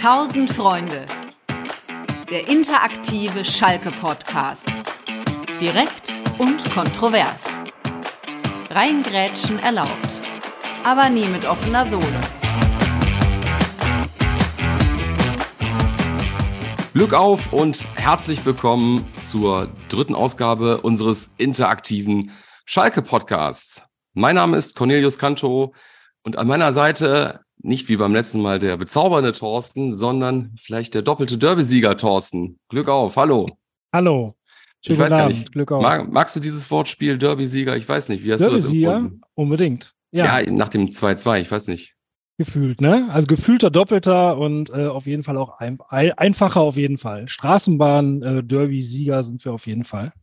Tausend Freunde. Der interaktive Schalke-Podcast. Direkt und kontrovers. Reingrätschen erlaubt. Aber nie mit offener Sohle. Glück auf und herzlich willkommen zur dritten Ausgabe unseres interaktiven Schalke-Podcasts. Mein Name ist Cornelius Canto und an meiner Seite nicht wie beim letzten Mal der bezaubernde Thorsten, sondern vielleicht der doppelte Derby-Sieger Thorsten. Glück auf, hallo. Hallo. Schönen ich weiß gar nicht. Glück auf. Mag, magst du dieses Wortspiel Derby-Sieger? Ich weiß nicht. Wie hast Derby-Sieger? du das Unbedingt. Ja. ja, nach dem 2-2, ich weiß nicht. Gefühlt, ne? Also gefühlter Doppelter und äh, auf jeden Fall auch ein, einfacher auf jeden Fall. Straßenbahn-Derby-Sieger äh, sind wir auf jeden Fall.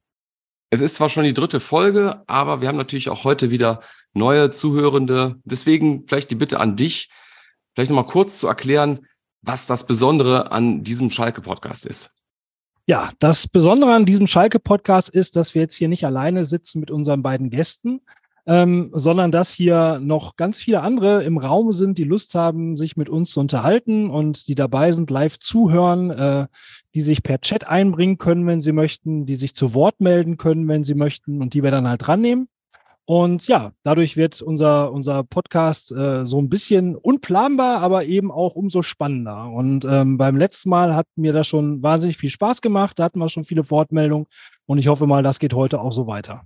Es ist zwar schon die dritte Folge, aber wir haben natürlich auch heute wieder neue Zuhörende. Deswegen vielleicht die Bitte an dich, vielleicht nochmal kurz zu erklären, was das Besondere an diesem Schalke-Podcast ist. Ja, das Besondere an diesem Schalke-Podcast ist, dass wir jetzt hier nicht alleine sitzen mit unseren beiden Gästen, ähm, sondern dass hier noch ganz viele andere im Raum sind, die Lust haben, sich mit uns zu unterhalten und die dabei sind, live zuhören, äh, die sich per Chat einbringen können, wenn sie möchten, die sich zu Wort melden können, wenn sie möchten und die wir dann halt dran nehmen. Und ja, dadurch wird unser, unser Podcast äh, so ein bisschen unplanbar, aber eben auch umso spannender. Und ähm, beim letzten Mal hat mir das schon wahnsinnig viel Spaß gemacht. Da hatten wir schon viele Wortmeldungen und ich hoffe mal, das geht heute auch so weiter.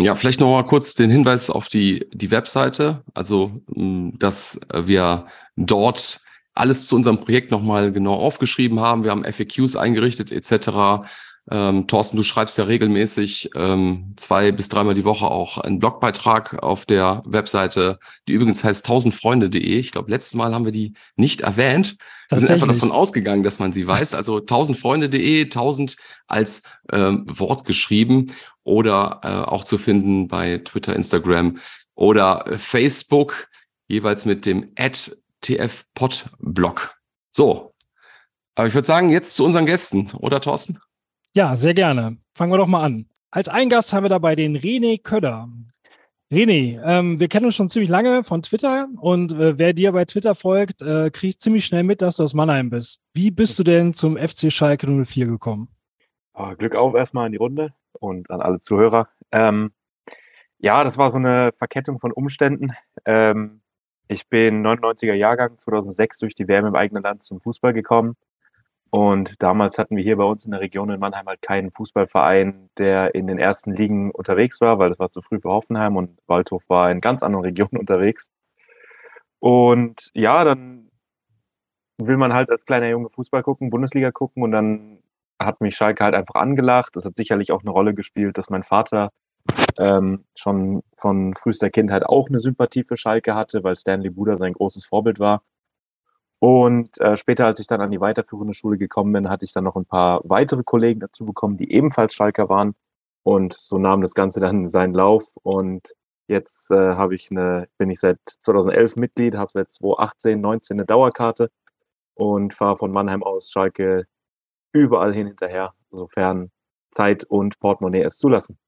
Ja, vielleicht noch mal kurz den Hinweis auf die, die Webseite. Also, dass wir dort alles zu unserem Projekt nochmal genau aufgeschrieben haben. Wir haben FAQs eingerichtet etc. Ähm, Thorsten, du schreibst ja regelmäßig ähm, zwei bis dreimal die Woche auch einen Blogbeitrag auf der Webseite, die übrigens heißt tausendfreunde.de. Ich glaube, letztes Mal haben wir die nicht erwähnt. Wir sind einfach davon ausgegangen, dass man sie weiß. Also tausendfreunde.de, tausend als ähm, Wort geschrieben oder äh, auch zu finden bei Twitter, Instagram oder Facebook, jeweils mit dem Ad TF-Pod-Blog. So, aber ich würde sagen, jetzt zu unseren Gästen, oder Thorsten? Ja, sehr gerne. Fangen wir doch mal an. Als einen Gast haben wir dabei den René Köder. René, ähm, wir kennen uns schon ziemlich lange von Twitter und äh, wer dir bei Twitter folgt, äh, kriegt ziemlich schnell mit, dass du aus Mannheim bist. Wie bist du denn zum FC Schalke 04 gekommen? Oh, Glück auf erstmal in die Runde und an alle Zuhörer. Ähm, ja, das war so eine Verkettung von Umständen. Ähm, ich bin 99er Jahrgang, 2006 durch die Wärme im eigenen Land zum Fußball gekommen und damals hatten wir hier bei uns in der Region in Mannheim halt keinen Fußballverein, der in den ersten Ligen unterwegs war, weil das war zu früh für Hoffenheim und Waldhof war in ganz anderen Regionen unterwegs. Und ja, dann will man halt als kleiner Junge Fußball gucken, Bundesliga gucken und dann hat mich Schalke halt einfach angelacht. Das hat sicherlich auch eine Rolle gespielt, dass mein Vater ähm, schon von frühester Kindheit auch eine Sympathie für Schalke hatte, weil Stanley Buda sein großes Vorbild war. Und äh, später, als ich dann an die weiterführende Schule gekommen bin, hatte ich dann noch ein paar weitere Kollegen dazu bekommen, die ebenfalls Schalker waren. Und so nahm das Ganze dann seinen Lauf. Und jetzt äh, habe ich eine, bin ich seit 2011 Mitglied, habe seit 2018, 19 eine Dauerkarte und fahre von Mannheim aus Schalke überall hin hinterher, sofern Zeit und Portemonnaie es zulassen.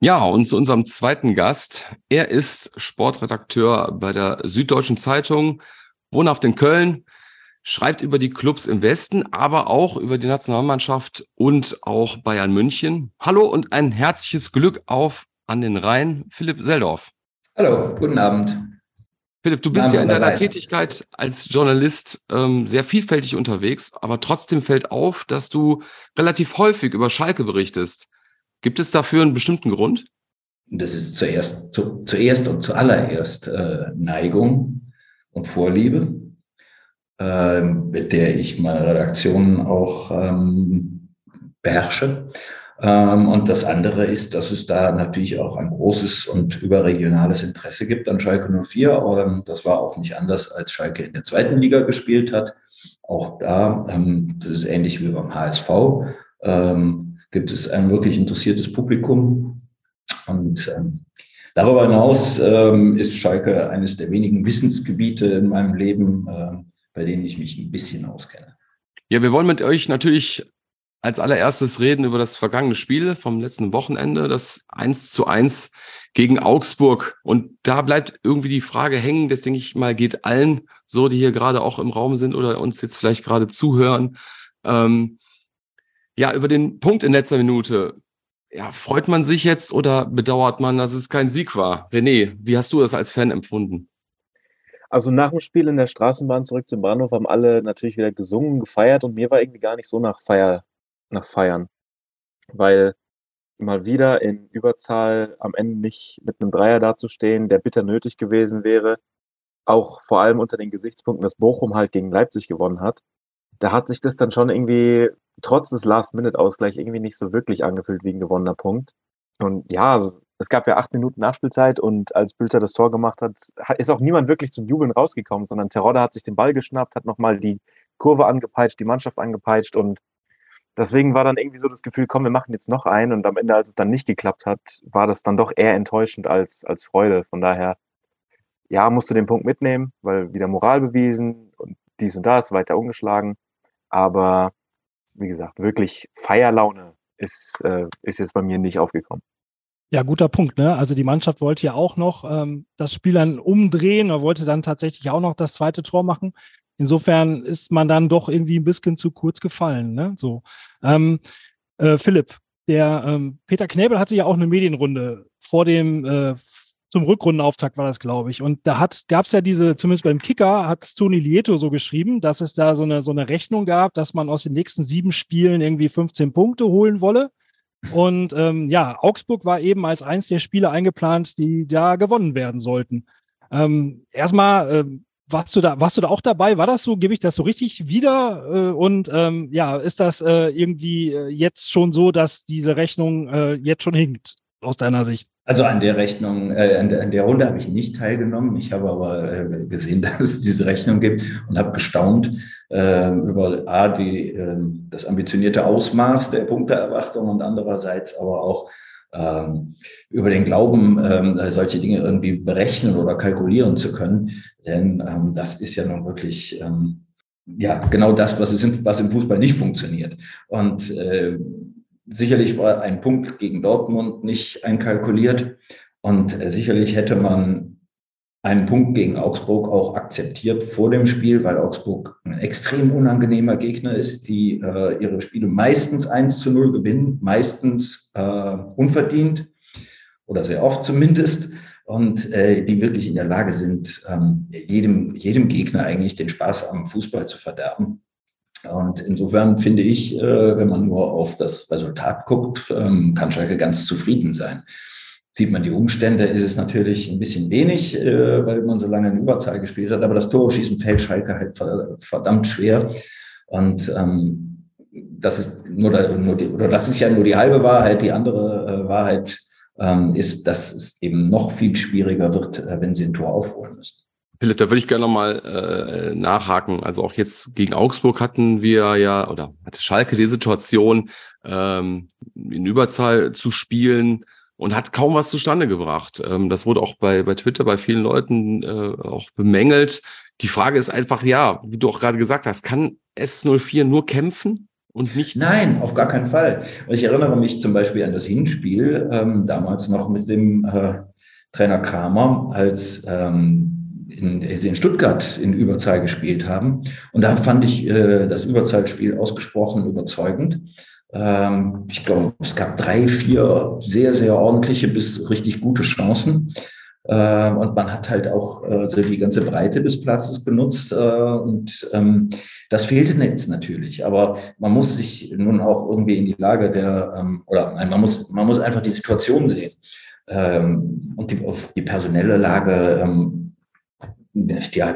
Ja, und zu unserem zweiten Gast. Er ist Sportredakteur bei der Süddeutschen Zeitung, wohnhaft in Köln, schreibt über die Clubs im Westen, aber auch über die Nationalmannschaft und auch Bayern München. Hallo und ein herzliches Glück auf an den Rhein, Philipp Seldorf. Hallo, guten Abend. Philipp, du bist ja in deiner Tätigkeit als Journalist ähm, sehr vielfältig unterwegs, aber trotzdem fällt auf, dass du relativ häufig über Schalke berichtest. Gibt es dafür einen bestimmten Grund? Das ist zuerst, zu, zuerst und zuallererst äh, Neigung und Vorliebe, äh, mit der ich meine Redaktion auch ähm, beherrsche. Ähm, und das andere ist, dass es da natürlich auch ein großes und überregionales Interesse gibt an Schalke 04. Ähm, das war auch nicht anders, als Schalke in der zweiten Liga gespielt hat. Auch da, ähm, das ist ähnlich wie beim HSV, ähm, gibt es ein wirklich interessiertes Publikum. Und ähm, Darüber hinaus ähm, ist Schalke eines der wenigen Wissensgebiete in meinem Leben, äh, bei denen ich mich ein bisschen auskenne. Ja, wir wollen mit euch natürlich als allererstes reden über das vergangene Spiel vom letzten Wochenende, das 1 zu 1 gegen Augsburg. Und da bleibt irgendwie die Frage hängen, das denke ich mal, geht allen so, die hier gerade auch im Raum sind oder uns jetzt vielleicht gerade zuhören. Ähm, ja, über den Punkt in letzter Minute. Ja, freut man sich jetzt oder bedauert man, dass es kein Sieg war? René, wie hast du das als Fan empfunden? Also nach dem Spiel in der Straßenbahn zurück zum Bahnhof haben alle natürlich wieder gesungen, gefeiert und mir war irgendwie gar nicht so nach Feier, nach Feiern. Weil mal wieder in Überzahl am Ende nicht mit einem Dreier dazustehen, der bitter nötig gewesen wäre, auch vor allem unter den Gesichtspunkten, dass Bochum halt gegen Leipzig gewonnen hat. Da hat sich das dann schon irgendwie trotz des Last-Minute-Ausgleichs irgendwie nicht so wirklich angefühlt wie ein gewonnener Punkt. Und ja, also es gab ja acht Minuten Nachspielzeit und als Bülter das Tor gemacht hat, ist auch niemand wirklich zum Jubeln rausgekommen, sondern Terodde hat sich den Ball geschnappt, hat nochmal die Kurve angepeitscht, die Mannschaft angepeitscht und deswegen war dann irgendwie so das Gefühl, komm, wir machen jetzt noch einen und am Ende, als es dann nicht geklappt hat, war das dann doch eher enttäuschend als, als Freude. Von daher, ja, musst du den Punkt mitnehmen, weil wieder Moral bewiesen und dies und das, weiter ungeschlagen. Aber wie gesagt, wirklich Feierlaune ist, äh, ist jetzt bei mir nicht aufgekommen. Ja, guter Punkt. Ne? Also die Mannschaft wollte ja auch noch ähm, das Spiel dann umdrehen oder wollte dann tatsächlich auch noch das zweite Tor machen. Insofern ist man dann doch irgendwie ein bisschen zu kurz gefallen. Ne? So, ähm, äh, Philipp, der ähm, Peter Knäbel hatte ja auch eine Medienrunde vor dem äh, zum Rückrundenauftakt war das, glaube ich. Und da gab es ja diese, zumindest beim Kicker, hat Toni Lieto so geschrieben, dass es da so eine, so eine Rechnung gab, dass man aus den nächsten sieben Spielen irgendwie 15 Punkte holen wolle. Und ähm, ja, Augsburg war eben als eins der Spiele eingeplant, die da gewonnen werden sollten. Ähm, erstmal, äh, warst du da, warst du da auch dabei? War das so? Gebe ich das so richtig wieder? Äh, und ähm, ja, ist das äh, irgendwie äh, jetzt schon so, dass diese Rechnung äh, jetzt schon hinkt, aus deiner Sicht? Also an der Rechnung, äh, an, der, Runde habe ich nicht teilgenommen. Ich habe aber äh, gesehen, dass es diese Rechnung gibt und habe gestaunt äh, über A, die, äh, das ambitionierte Ausmaß der Punkteerwartung und andererseits aber auch ähm, über den Glauben, ähm, solche Dinge irgendwie berechnen oder kalkulieren zu können. Denn ähm, das ist ja nun wirklich ja genau das, was, im Fußball nicht funktioniert. Und Sicherlich war ein Punkt gegen Dortmund nicht einkalkuliert und äh, sicherlich hätte man einen Punkt gegen Augsburg auch akzeptiert vor dem Spiel, weil Augsburg ein extrem unangenehmer Gegner ist, die äh, ihre Spiele meistens 1 zu 0 gewinnen, meistens äh, unverdient oder sehr oft zumindest und äh, die wirklich in der Lage sind, ähm, jedem, jedem Gegner eigentlich den Spaß am Fußball zu verderben. Und insofern finde ich, äh, wenn man nur auf das Resultat guckt, ähm, kann Schalke ganz zufrieden sein. Sieht man die Umstände, ist es natürlich ein bisschen wenig, äh, weil man so lange in Überzahl gespielt hat. Aber das Tore-Schießen fällt Schalke halt verdammt schwer. Und ähm, das ist nur, nur die, oder das ist ja nur die halbe Wahrheit. Die andere äh, Wahrheit ähm, ist, dass es eben noch viel schwieriger wird, wenn sie ein Tor aufholen müssen. Philipp, da würde ich gerne nochmal äh, nachhaken. Also auch jetzt gegen Augsburg hatten wir ja, oder hatte Schalke die Situation, ähm, in Überzahl zu spielen und hat kaum was zustande gebracht. Ähm, das wurde auch bei, bei Twitter bei vielen Leuten äh, auch bemängelt. Die Frage ist einfach, ja, wie du auch gerade gesagt hast, kann S04 nur kämpfen? Und nicht Nein, auf gar keinen Fall. Ich erinnere mich zum Beispiel an das Hinspiel, ähm, damals noch mit dem äh, Trainer Kramer, als ähm, in, in Stuttgart in Überzahl gespielt haben. Und da fand ich äh, das Überzahlspiel ausgesprochen überzeugend. Ähm, ich glaube, es gab drei, vier sehr, sehr ordentliche bis richtig gute Chancen. Äh, und man hat halt auch äh, so die ganze Breite des Platzes benutzt. Äh, und ähm, das fehlte jetzt natürlich. Aber man muss sich nun auch irgendwie in die Lage der, ähm, oder nein, man muss, man muss einfach die Situation sehen. Ähm, und die, die personelle Lage ähm, ja,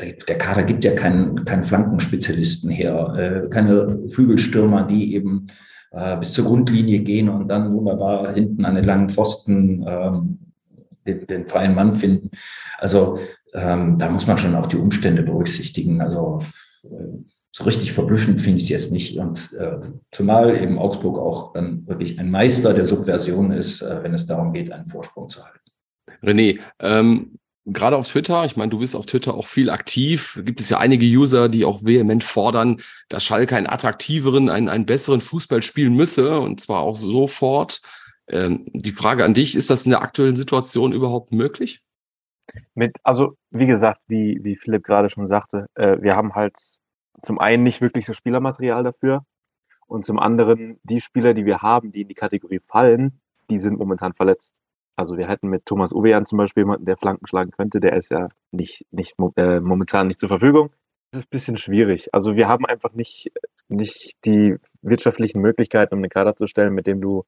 der Kader gibt ja keinen, keinen Flankenspezialisten her, äh, keine Flügelstürmer, die eben äh, bis zur Grundlinie gehen und dann wunderbar hinten an den langen Pfosten ähm, den, den freien Mann finden. Also ähm, da muss man schon auch die Umstände berücksichtigen. Also äh, so richtig verblüffend finde ich es jetzt nicht. Und zumal eben Augsburg auch dann wirklich ein Meister der Subversion ist, wenn es darum geht, einen Vorsprung zu halten. René, ähm, gerade auf Twitter, ich meine, du bist auf Twitter auch viel aktiv, gibt es ja einige User, die auch vehement fordern, dass Schalke einen attraktiveren, einen, einen besseren Fußball spielen müsse und zwar auch sofort. Ähm, die Frage an dich, ist das in der aktuellen Situation überhaupt möglich? Mit, also wie gesagt, wie, wie Philipp gerade schon sagte, äh, wir haben halt zum einen nicht wirklich so Spielermaterial dafür und zum anderen die Spieler, die wir haben, die in die Kategorie fallen, die sind momentan verletzt. Also wir hätten mit Thomas Uwean zum Beispiel jemanden, der Flanken schlagen könnte, der ist ja nicht, nicht äh, momentan nicht zur Verfügung. Das ist ein bisschen schwierig. Also wir haben einfach nicht, nicht die wirtschaftlichen Möglichkeiten, um einen Kader zu stellen, mit dem du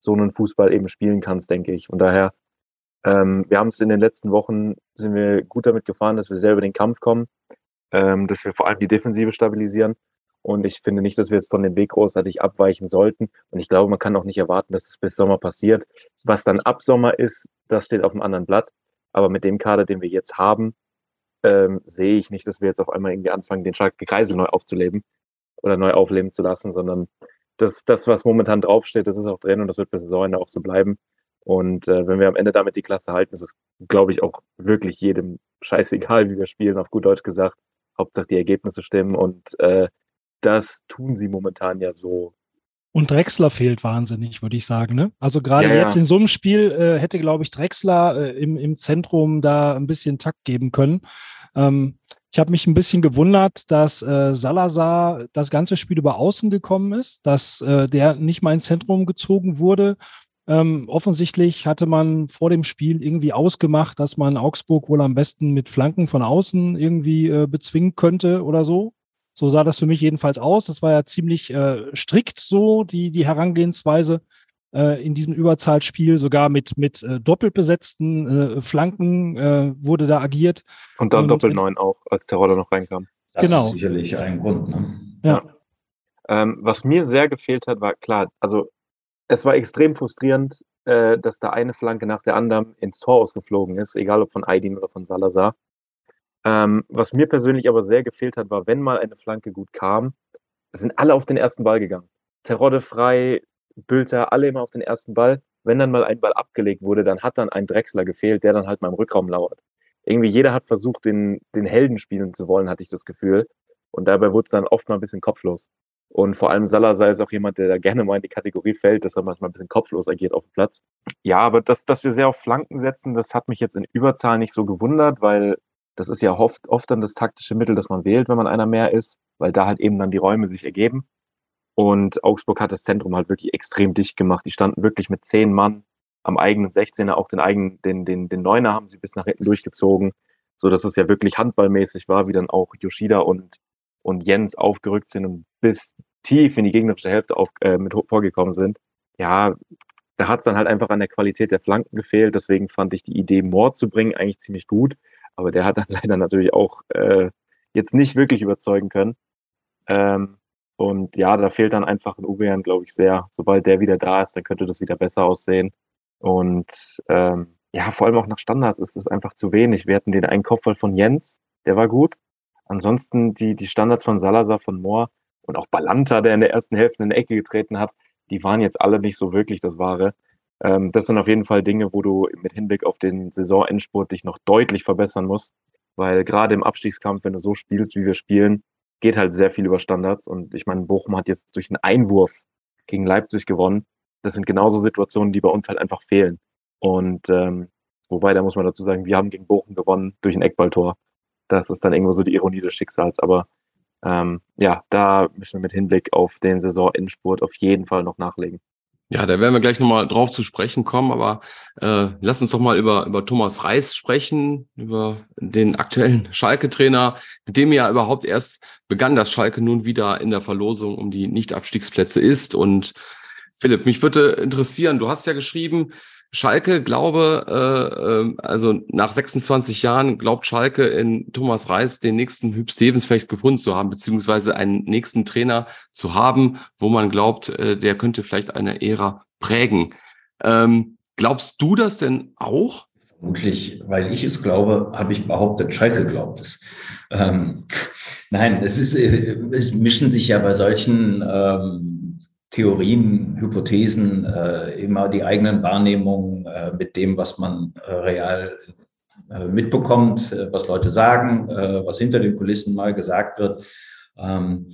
so einen Fußball eben spielen kannst, denke ich. Und daher, ähm, wir haben es in den letzten Wochen, sind wir gut damit gefahren, dass wir selber den Kampf kommen, ähm, dass wir vor allem die Defensive stabilisieren und ich finde nicht, dass wir jetzt von dem Weg großartig abweichen sollten. Und ich glaube, man kann auch nicht erwarten, dass es bis Sommer passiert. Was dann ab Sommer ist, das steht auf einem anderen Blatt. Aber mit dem Kader, den wir jetzt haben, ähm, sehe ich nicht, dass wir jetzt auf einmal irgendwie anfangen, den Schalke Kreisel neu aufzuleben oder neu aufleben zu lassen, sondern das, das, was momentan draufsteht, das ist auch drin und das wird bis Saisonende auch so bleiben. Und äh, wenn wir am Ende damit die Klasse halten, ist es, glaube ich, auch wirklich jedem scheißegal, wie wir spielen, auf gut Deutsch gesagt. Hauptsache die Ergebnisse stimmen und äh, das tun sie momentan ja so. Und Drexler fehlt wahnsinnig, würde ich sagen. Ne? Also gerade ja, jetzt ja. in so einem Spiel äh, hätte, glaube ich, Drexler äh, im, im Zentrum da ein bisschen Takt geben können. Ähm, ich habe mich ein bisschen gewundert, dass äh, Salazar das ganze Spiel über außen gekommen ist, dass äh, der nicht mal ins Zentrum gezogen wurde. Ähm, offensichtlich hatte man vor dem Spiel irgendwie ausgemacht, dass man Augsburg wohl am besten mit Flanken von außen irgendwie äh, bezwingen könnte oder so. So sah das für mich jedenfalls aus. Das war ja ziemlich äh, strikt so, die, die Herangehensweise äh, in diesem Überzahlspiel. Sogar mit, mit äh, doppelt besetzten äh, Flanken äh, wurde da agiert. Und dann doppelt neun auch, als Terodde noch reinkam. Das genau. ist sicherlich ein Grund. Ne? Ja. ja. Ähm, was mir sehr gefehlt hat, war klar, also es war extrem frustrierend, äh, dass da eine Flanke nach der anderen ins Tor ausgeflogen ist, egal ob von Aydin oder von Salazar. Ähm, was mir persönlich aber sehr gefehlt hat, war, wenn mal eine Flanke gut kam, sind alle auf den ersten Ball gegangen. Terodde frei, Bülter, alle immer auf den ersten Ball. Wenn dann mal ein Ball abgelegt wurde, dann hat dann ein Drechsler gefehlt, der dann halt mal im Rückraum lauert. Irgendwie jeder hat versucht, den, den Helden spielen zu wollen, hatte ich das Gefühl. Und dabei wurde es dann oft mal ein bisschen kopflos. Und vor allem Salazar ist auch jemand, der da gerne mal in die Kategorie fällt, dass er manchmal ein bisschen kopflos agiert auf dem Platz. Ja, aber dass, dass wir sehr auf Flanken setzen, das hat mich jetzt in Überzahl nicht so gewundert, weil das ist ja oft, oft dann das taktische Mittel, das man wählt, wenn man einer mehr ist, weil da halt eben dann die Räume sich ergeben. Und Augsburg hat das Zentrum halt wirklich extrem dicht gemacht. Die standen wirklich mit zehn Mann am eigenen 16er, auch den eigenen, den, den, den Neuner haben sie bis nach hinten durchgezogen, so dass es ja wirklich handballmäßig war, wie dann auch Yoshida und, und Jens aufgerückt sind und bis tief in die gegnerische Hälfte auf, äh, mit vorgekommen sind. Ja, da hat es dann halt einfach an der Qualität der Flanken gefehlt. Deswegen fand ich die Idee, Moore zu bringen, eigentlich ziemlich gut. Aber der hat dann leider natürlich auch äh, jetzt nicht wirklich überzeugen können. Ähm, und ja, da fehlt dann einfach ein Uwean, glaube ich, sehr. Sobald der wieder da ist, dann könnte das wieder besser aussehen. Und ähm, ja, vor allem auch nach Standards ist das einfach zu wenig. Wir hatten den einen Kopfball von Jens, der war gut. Ansonsten die, die Standards von Salazar, von Mohr und auch Balanta, der in der ersten Hälfte in die Ecke getreten hat, die waren jetzt alle nicht so wirklich das Wahre. Ähm, das sind auf jeden Fall Dinge, wo du mit Hinblick auf den Saisonendspurt dich noch deutlich verbessern musst, weil gerade im Abstiegskampf, wenn du so spielst, wie wir spielen, geht halt sehr viel über Standards. Und ich meine, Bochum hat jetzt durch einen Einwurf gegen Leipzig gewonnen. Das sind genauso Situationen, die bei uns halt einfach fehlen. Und ähm, wobei, da muss man dazu sagen, wir haben gegen Bochum gewonnen durch ein Eckballtor. Das ist dann irgendwo so die Ironie des Schicksals. Aber ähm, ja, da müssen wir mit Hinblick auf den Saisonendspurt auf jeden Fall noch nachlegen. Ja, da werden wir gleich nochmal drauf zu sprechen kommen, aber äh, lass uns doch mal über, über Thomas Reis sprechen, über den aktuellen Schalke-Trainer, mit dem ja überhaupt erst begann, dass Schalke nun wieder in der Verlosung um die Nicht-Abstiegsplätze ist. Und Philipp, mich würde interessieren, du hast ja geschrieben, Schalke glaube, äh, äh, also nach 26 Jahren glaubt Schalke in Thomas Reis den nächsten Hüb Stevens vielleicht gefunden zu haben, beziehungsweise einen nächsten Trainer zu haben, wo man glaubt, äh, der könnte vielleicht eine Ära prägen. Ähm, glaubst du das denn auch? Vermutlich, weil ich es glaube, habe ich behauptet, Schalke glaubt es. Ähm, nein, es ist, äh, es mischen sich ja bei solchen ähm, Theorien, Hypothesen, äh, immer die eigenen Wahrnehmungen äh, mit dem, was man äh, real äh, mitbekommt, äh, was Leute sagen, äh, was hinter den Kulissen mal gesagt wird. Ähm,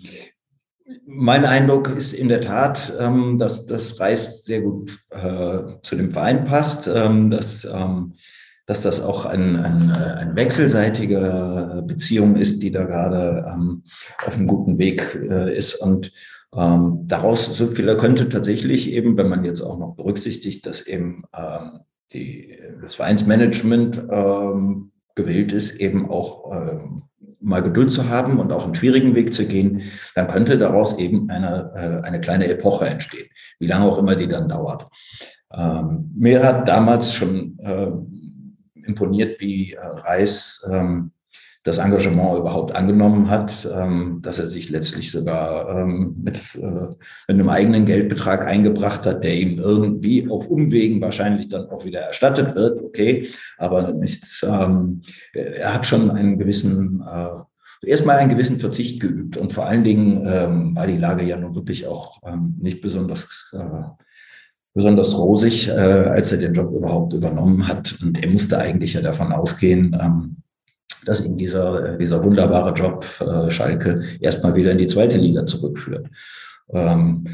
mein Eindruck ist in der Tat, ähm, dass das Reis sehr gut zu dem Verein passt, ähm, dass, ähm, dass das auch ein, ein, eine wechselseitige Beziehung ist, die da gerade ähm, auf einem guten Weg ist. Und ähm, daraus so viel könnte tatsächlich eben, wenn man jetzt auch noch berücksichtigt, dass eben ähm, die, das Vereinsmanagement ähm, gewillt ist, eben auch ähm, mal Geduld zu haben und auch einen schwierigen Weg zu gehen, dann könnte daraus eben eine, äh, eine kleine Epoche entstehen, wie lange auch immer die dann dauert. Ähm, mir hat damals schon äh, imponiert, wie äh, Reis ähm, das Engagement überhaupt angenommen hat, ähm, dass er sich letztlich sogar ähm, mit, äh, mit einem eigenen Geldbetrag eingebracht hat, der ihm irgendwie auf Umwegen wahrscheinlich dann auch wieder erstattet wird, okay, aber nichts, ähm, er hat schon einen gewissen, äh, erstmal einen gewissen Verzicht geübt und vor allen Dingen ähm, war die Lage ja nun wirklich auch ähm, nicht besonders äh, besonders rosig, äh, als er den Job überhaupt übernommen hat. Und er musste eigentlich ja davon ausgehen, ähm, dass ihn dieser, äh, dieser wunderbare Job äh, Schalke erstmal wieder in die zweite Liga zurückführt. Ähm,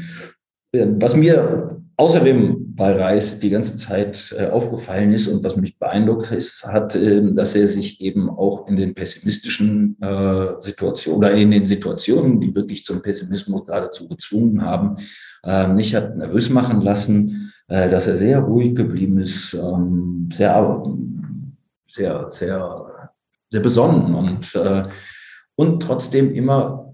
was mir außerdem bei Reis die ganze Zeit äh, aufgefallen ist und was mich beeindruckt ist, hat, äh, dass er sich eben auch in den pessimistischen äh, Situationen oder in den Situationen, die wirklich zum Pessimismus geradezu gezwungen haben, äh, nicht hat nervös machen lassen, äh, dass er sehr ruhig geblieben ist, ähm, sehr, sehr, sehr sehr besonnen und, äh, und trotzdem immer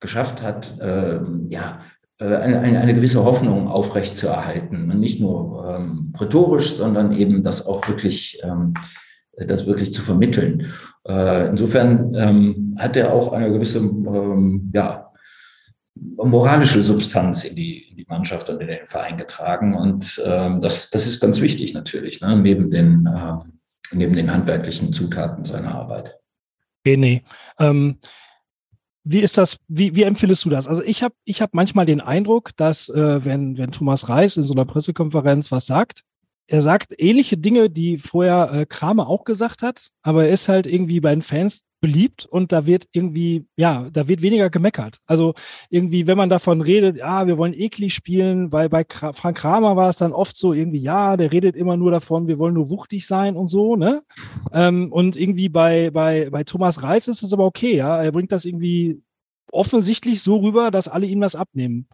geschafft hat, äh, ja, eine, eine, gewisse Hoffnung aufrechtzuerhalten. Nicht nur ähm, rhetorisch, sondern eben das auch wirklich, ähm, das wirklich zu vermitteln. Äh, insofern ähm, hat er auch eine gewisse, ähm, ja, moralische Substanz in die, in die Mannschaft und in den Verein getragen. Und ähm, das, das ist ganz wichtig natürlich, ne? neben den, neben den handwerklichen Zutaten seiner Arbeit. René, ähm, wie ist das, wie, wie empfindest du das? Also ich habe ich hab manchmal den Eindruck, dass äh, wenn, wenn Thomas Reis in so einer Pressekonferenz was sagt, er sagt ähnliche Dinge, die vorher äh, Kramer auch gesagt hat, aber er ist halt irgendwie bei den Fans beliebt und da wird irgendwie, ja, da wird weniger gemeckert. Also irgendwie, wenn man davon redet, ja, wir wollen eklig spielen, weil bei Frank Kramer war es dann oft so irgendwie, ja, der redet immer nur davon, wir wollen nur wuchtig sein und so, ne? Ähm, und irgendwie bei, bei, bei Thomas Reitz ist das aber okay, ja. Er bringt das irgendwie offensichtlich so rüber, dass alle ihm das abnehmen.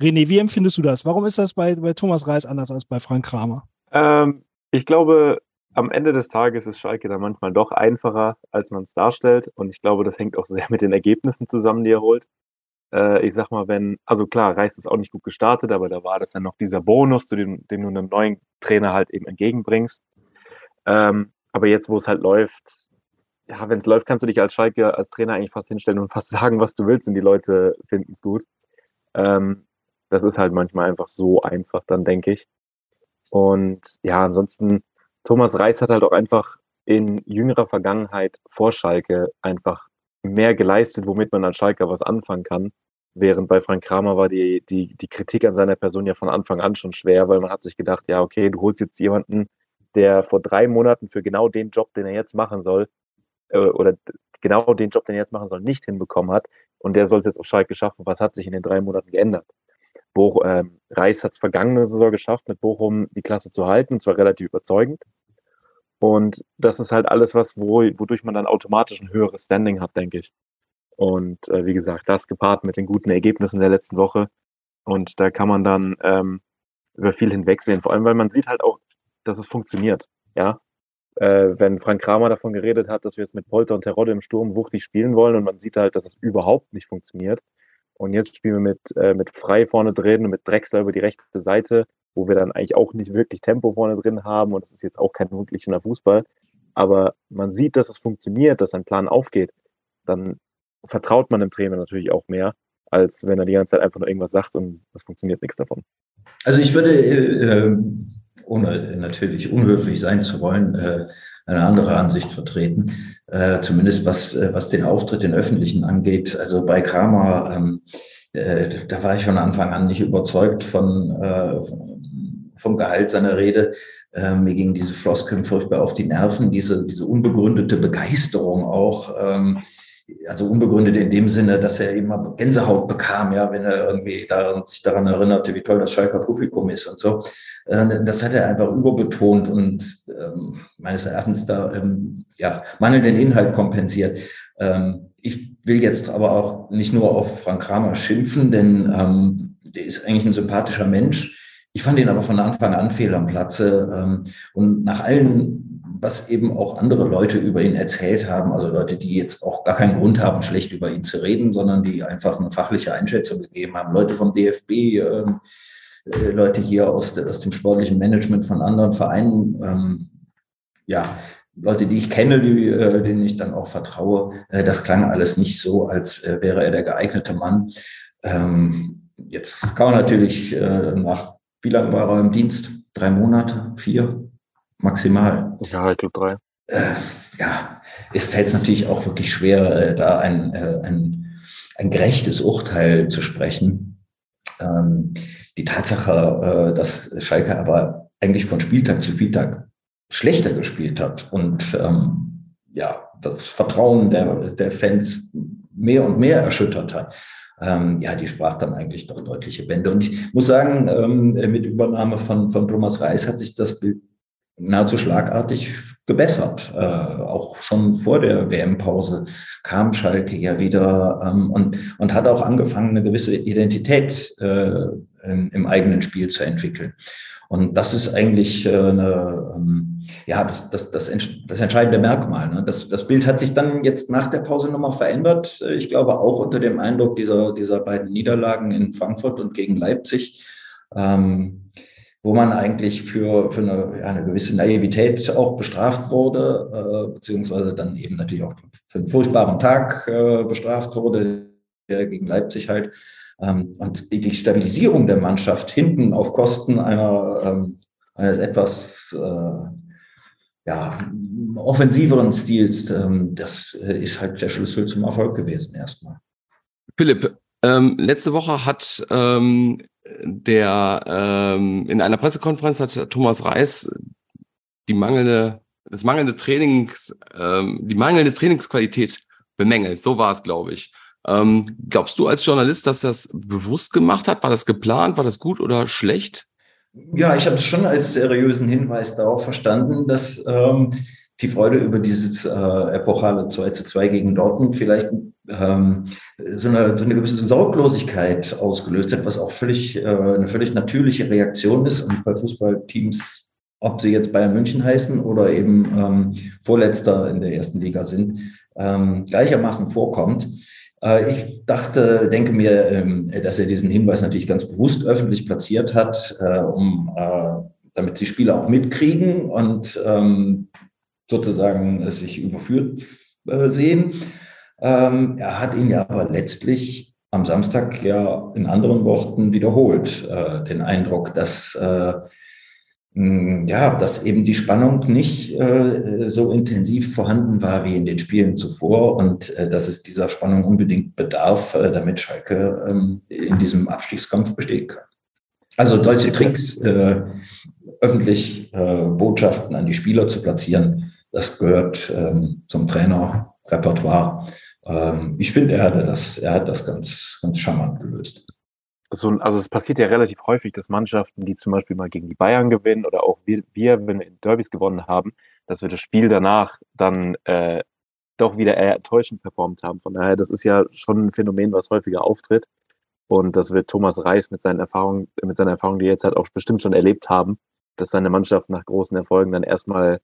René, wie empfindest du das? Warum ist das bei, bei Thomas Reis anders als bei Frank Kramer? Ähm, ich glaube, am Ende des Tages ist Schalke dann manchmal doch einfacher, als man es darstellt. Und ich glaube, das hängt auch sehr mit den Ergebnissen zusammen, die er holt. Äh, ich sag mal, wenn, also klar, Reis ist auch nicht gut gestartet, aber da war das dann noch dieser Bonus, zu dem, den du einem neuen Trainer halt eben entgegenbringst. Ähm, aber jetzt, wo es halt läuft, ja, wenn es läuft, kannst du dich als Schalke, als Trainer eigentlich fast hinstellen und fast sagen, was du willst und die Leute finden es gut. Ähm, das ist halt manchmal einfach so einfach, dann denke ich. Und ja, ansonsten, Thomas Reis hat halt auch einfach in jüngerer Vergangenheit vor Schalke einfach mehr geleistet, womit man an Schalke was anfangen kann. Während bei Frank Kramer war die, die, die Kritik an seiner Person ja von Anfang an schon schwer, weil man hat sich gedacht, ja, okay, du holst jetzt jemanden, der vor drei Monaten für genau den Job, den er jetzt machen soll, äh, oder genau den Job, den er jetzt machen soll, nicht hinbekommen hat. Und der soll es jetzt auf Schalke schaffen. Was hat sich in den drei Monaten geändert? Boch, äh, Reis hat es vergangene Saison geschafft, mit Bochum die Klasse zu halten, und zwar relativ überzeugend. Und das ist halt alles, was, wo, wodurch man dann automatisch ein höheres Standing hat, denke ich. Und äh, wie gesagt, das gepaart mit den guten Ergebnissen der letzten Woche. Und da kann man dann ähm, über viel hinwegsehen. Vor allem, weil man sieht halt auch, dass es funktioniert. Ja, äh, wenn Frank Kramer davon geredet hat, dass wir jetzt mit Polter und Terodde im Sturm wuchtig spielen wollen und man sieht halt, dass es überhaupt nicht funktioniert, und jetzt spielen wir mit, äh, mit Frei vorne drin und mit Drexler über die rechte Seite, wo wir dann eigentlich auch nicht wirklich Tempo vorne drin haben. Und es ist jetzt auch kein wirklich schöner Fußball. Aber man sieht, dass es funktioniert, dass ein Plan aufgeht. Dann vertraut man dem Trainer natürlich auch mehr, als wenn er die ganze Zeit einfach nur irgendwas sagt und es funktioniert nichts davon. Also ich würde, äh, ohne natürlich unhöflich sein zu wollen, äh, eine andere Ansicht vertreten, äh, zumindest was, äh, was den Auftritt in Öffentlichen angeht. Also bei Kramer, ähm, äh, da war ich von Anfang an nicht überzeugt von, äh, vom Gehalt seiner Rede. Äh, mir ging diese Floskeln furchtbar auf die Nerven, diese, diese unbegründete Begeisterung auch. Ähm, also unbegründet in dem Sinne, dass er immer Gänsehaut bekam, ja, wenn er irgendwie daran, sich daran erinnerte, wie toll das Schalker Publikum ist und so. Äh, das hat er einfach überbetont und ähm, meines Erachtens da ähm, ja, mangelnden Inhalt kompensiert. Ähm, ich will jetzt aber auch nicht nur auf Frank Kramer schimpfen, denn ähm, der ist eigentlich ein sympathischer Mensch. Ich fand ihn aber von Anfang an fehl am Platze. Ähm, und nach allen, was eben auch andere Leute über ihn erzählt haben, also Leute, die jetzt auch gar keinen Grund haben, schlecht über ihn zu reden, sondern die einfach eine fachliche Einschätzung gegeben haben, Leute vom DFB, ähm, äh, Leute hier aus, aus dem sportlichen Management von anderen Vereinen, ähm, ja, Leute, die ich kenne, die, äh, denen ich dann auch vertraue, äh, das klang alles nicht so, als äh, wäre er der geeignete Mann. Ähm, jetzt kann man natürlich äh, nach wie lange war er im Dienst? Drei Monate? Vier? Maximal? Ja, ich glaube drei. Äh, ja, es fällt natürlich auch wirklich schwer, äh, da ein, äh, ein, ein gerechtes Urteil zu sprechen. Ähm, die Tatsache, äh, dass Schalke aber eigentlich von Spieltag zu Spieltag schlechter gespielt hat und ähm, ja, das Vertrauen der, der Fans mehr und mehr erschüttert hat, ähm, ja, die sprach dann eigentlich doch deutliche Bände. Und ich muss sagen, ähm, mit Übernahme von, von Thomas Reis hat sich das Bild nahezu schlagartig gebessert. Äh, auch schon vor der WM-Pause kam Schalke ja wieder ähm, und, und hat auch angefangen, eine gewisse Identität äh, im, im eigenen Spiel zu entwickeln. Und das ist eigentlich äh, eine, ähm, ja, das, das, das, das entscheidende Merkmal. Ne? Das, das Bild hat sich dann jetzt nach der Pause nochmal verändert. Ich glaube auch unter dem Eindruck dieser, dieser beiden Niederlagen in Frankfurt und gegen Leipzig, ähm, wo man eigentlich für, für eine, eine gewisse Naivität auch bestraft wurde, äh, beziehungsweise dann eben natürlich auch für einen furchtbaren Tag äh, bestraft wurde, der gegen Leipzig halt ähm, und die, die, Stabilisierung der Mannschaft hinten auf Kosten einer, ähm, eines etwas äh, ja, offensiveren Stils, ähm, das äh, ist halt der Schlüssel zum Erfolg gewesen erstmal. Philipp, ähm, letzte Woche hat ähm, der ähm, in einer Pressekonferenz hat Thomas Reis die mangelnde, das mangelnde Trainings, die mangelnde Trainingsqualität bemängelt. So war es, glaube ich. Ähm, glaubst du als Journalist, dass das bewusst gemacht hat? War das geplant? War das gut oder schlecht? Ja, ich habe es schon als seriösen Hinweis darauf verstanden, dass ähm, die Freude über dieses äh, epochale 2 zu 2 gegen Dortmund vielleicht ähm, so, eine, so eine gewisse Sorglosigkeit ausgelöst hat, was auch völlig äh, eine völlig natürliche Reaktion ist und bei Fußballteams, ob sie jetzt Bayern München heißen oder eben ähm, Vorletzter in der ersten Liga sind, ähm, gleichermaßen vorkommt. Äh, ich dachte, denke mir, ähm, dass er diesen Hinweis natürlich ganz bewusst öffentlich platziert hat, äh, um, äh, damit die Spieler auch mitkriegen und ähm, sozusagen sich überführt sehen. Ähm, er hat ihn ja aber letztlich am Samstag ja in anderen Worten wiederholt, den Eindruck, dass hm, ja, dass eben die Spannung nicht äh, so intensiv vorhanden war wie in den Spielen zuvor und äh, dass es dieser Spannung unbedingt bedarf, äh, damit Schalke ähm, in diesem Abstiegskampf bestehen kann. Also solche Tricks, äh, öffentlich äh, Botschaften an die Spieler zu platzieren, das gehört ähm, zum Trainerrepertoire. Ähm, ich finde, er, er hat das ganz, ganz charmant gelöst so, also es passiert ja relativ häufig, dass Mannschaften, die zum Beispiel mal gegen die Bayern gewinnen oder auch wir, wir wenn wir in Derbys gewonnen haben, dass wir das Spiel danach dann äh, doch wieder eher enttäuschend performt haben. Von daher, das ist ja schon ein Phänomen, was häufiger auftritt. Und das wird Thomas Reis mit seinen Erfahrungen, mit seiner Erfahrung, die er jetzt halt auch bestimmt schon erlebt haben, dass seine Mannschaft nach großen Erfolgen dann erstmal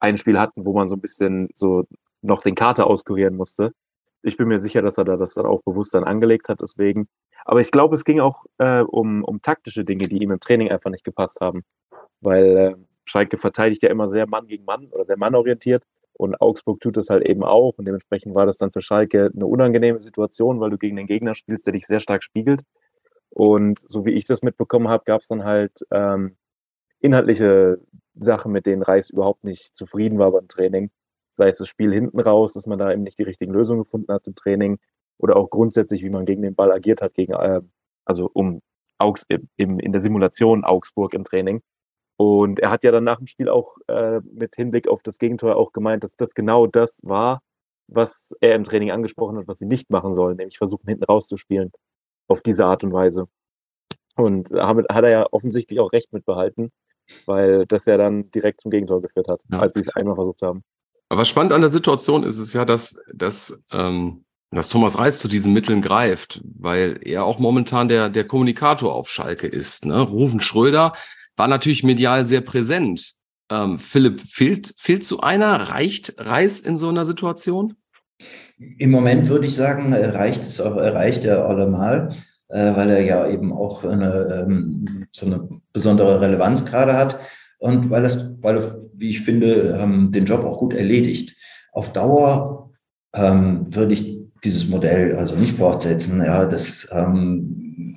ein Spiel hatten, wo man so ein bisschen so noch den Kater auskurieren musste. Ich bin mir sicher, dass er da das dann auch bewusst dann angelegt hat. Deswegen aber ich glaube, es ging auch äh, um, um taktische Dinge, die ihm im Training einfach nicht gepasst haben. Weil äh, Schalke verteidigt ja immer sehr Mann gegen Mann oder sehr mannorientiert. Und Augsburg tut das halt eben auch. Und dementsprechend war das dann für Schalke eine unangenehme Situation, weil du gegen den Gegner spielst, der dich sehr stark spiegelt. Und so wie ich das mitbekommen habe, gab es dann halt ähm, inhaltliche Sachen, mit denen Reis überhaupt nicht zufrieden war beim Training. Sei es das Spiel hinten raus, dass man da eben nicht die richtigen Lösungen gefunden hat im Training oder auch grundsätzlich, wie man gegen den Ball agiert hat, gegen, äh, also um Augs, im, in der Simulation Augsburg im Training. Und er hat ja dann nach dem Spiel auch äh, mit Hinblick auf das Gegentor auch gemeint, dass das genau das war, was er im Training angesprochen hat, was sie nicht machen sollen, nämlich versuchen, hinten rauszuspielen. Auf diese Art und Weise. Und damit hat er ja offensichtlich auch recht mitbehalten, weil das ja dann direkt zum Gegentor geführt hat, ja. als sie es einmal versucht haben. Aber spannend an der Situation ist es ja, dass, dass, ähm, dass Thomas Reis zu diesen Mitteln greift, weil er auch momentan der, der Kommunikator auf Schalke ist. Ne? Rufen Schröder war natürlich medial sehr präsent. Ähm, Philipp, fehlt, fehlt zu einer? Reicht Reis in so einer Situation? Im Moment würde ich sagen, reicht es auch, reicht er allemal, äh, weil er ja eben auch eine, ähm, so eine besondere Relevanz gerade hat und weil es, weil, wie ich finde, ähm, den Job auch gut erledigt. Auf Dauer ähm, würde ich dieses Modell also nicht fortsetzen. Ja, das, ähm,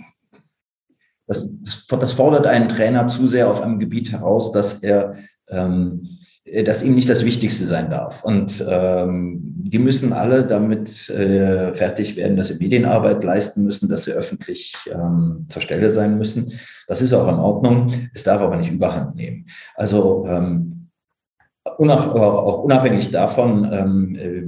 das, das, fordert einen Trainer zu sehr auf einem Gebiet heraus, dass er ähm, dass ihm nicht das Wichtigste sein darf. Und ähm, die müssen alle damit äh, fertig werden, dass sie Medienarbeit leisten müssen, dass sie öffentlich ähm, zur Stelle sein müssen. Das ist auch in Ordnung. Es darf aber nicht überhand nehmen. Also ähm, unab auch unabhängig davon, ähm, äh,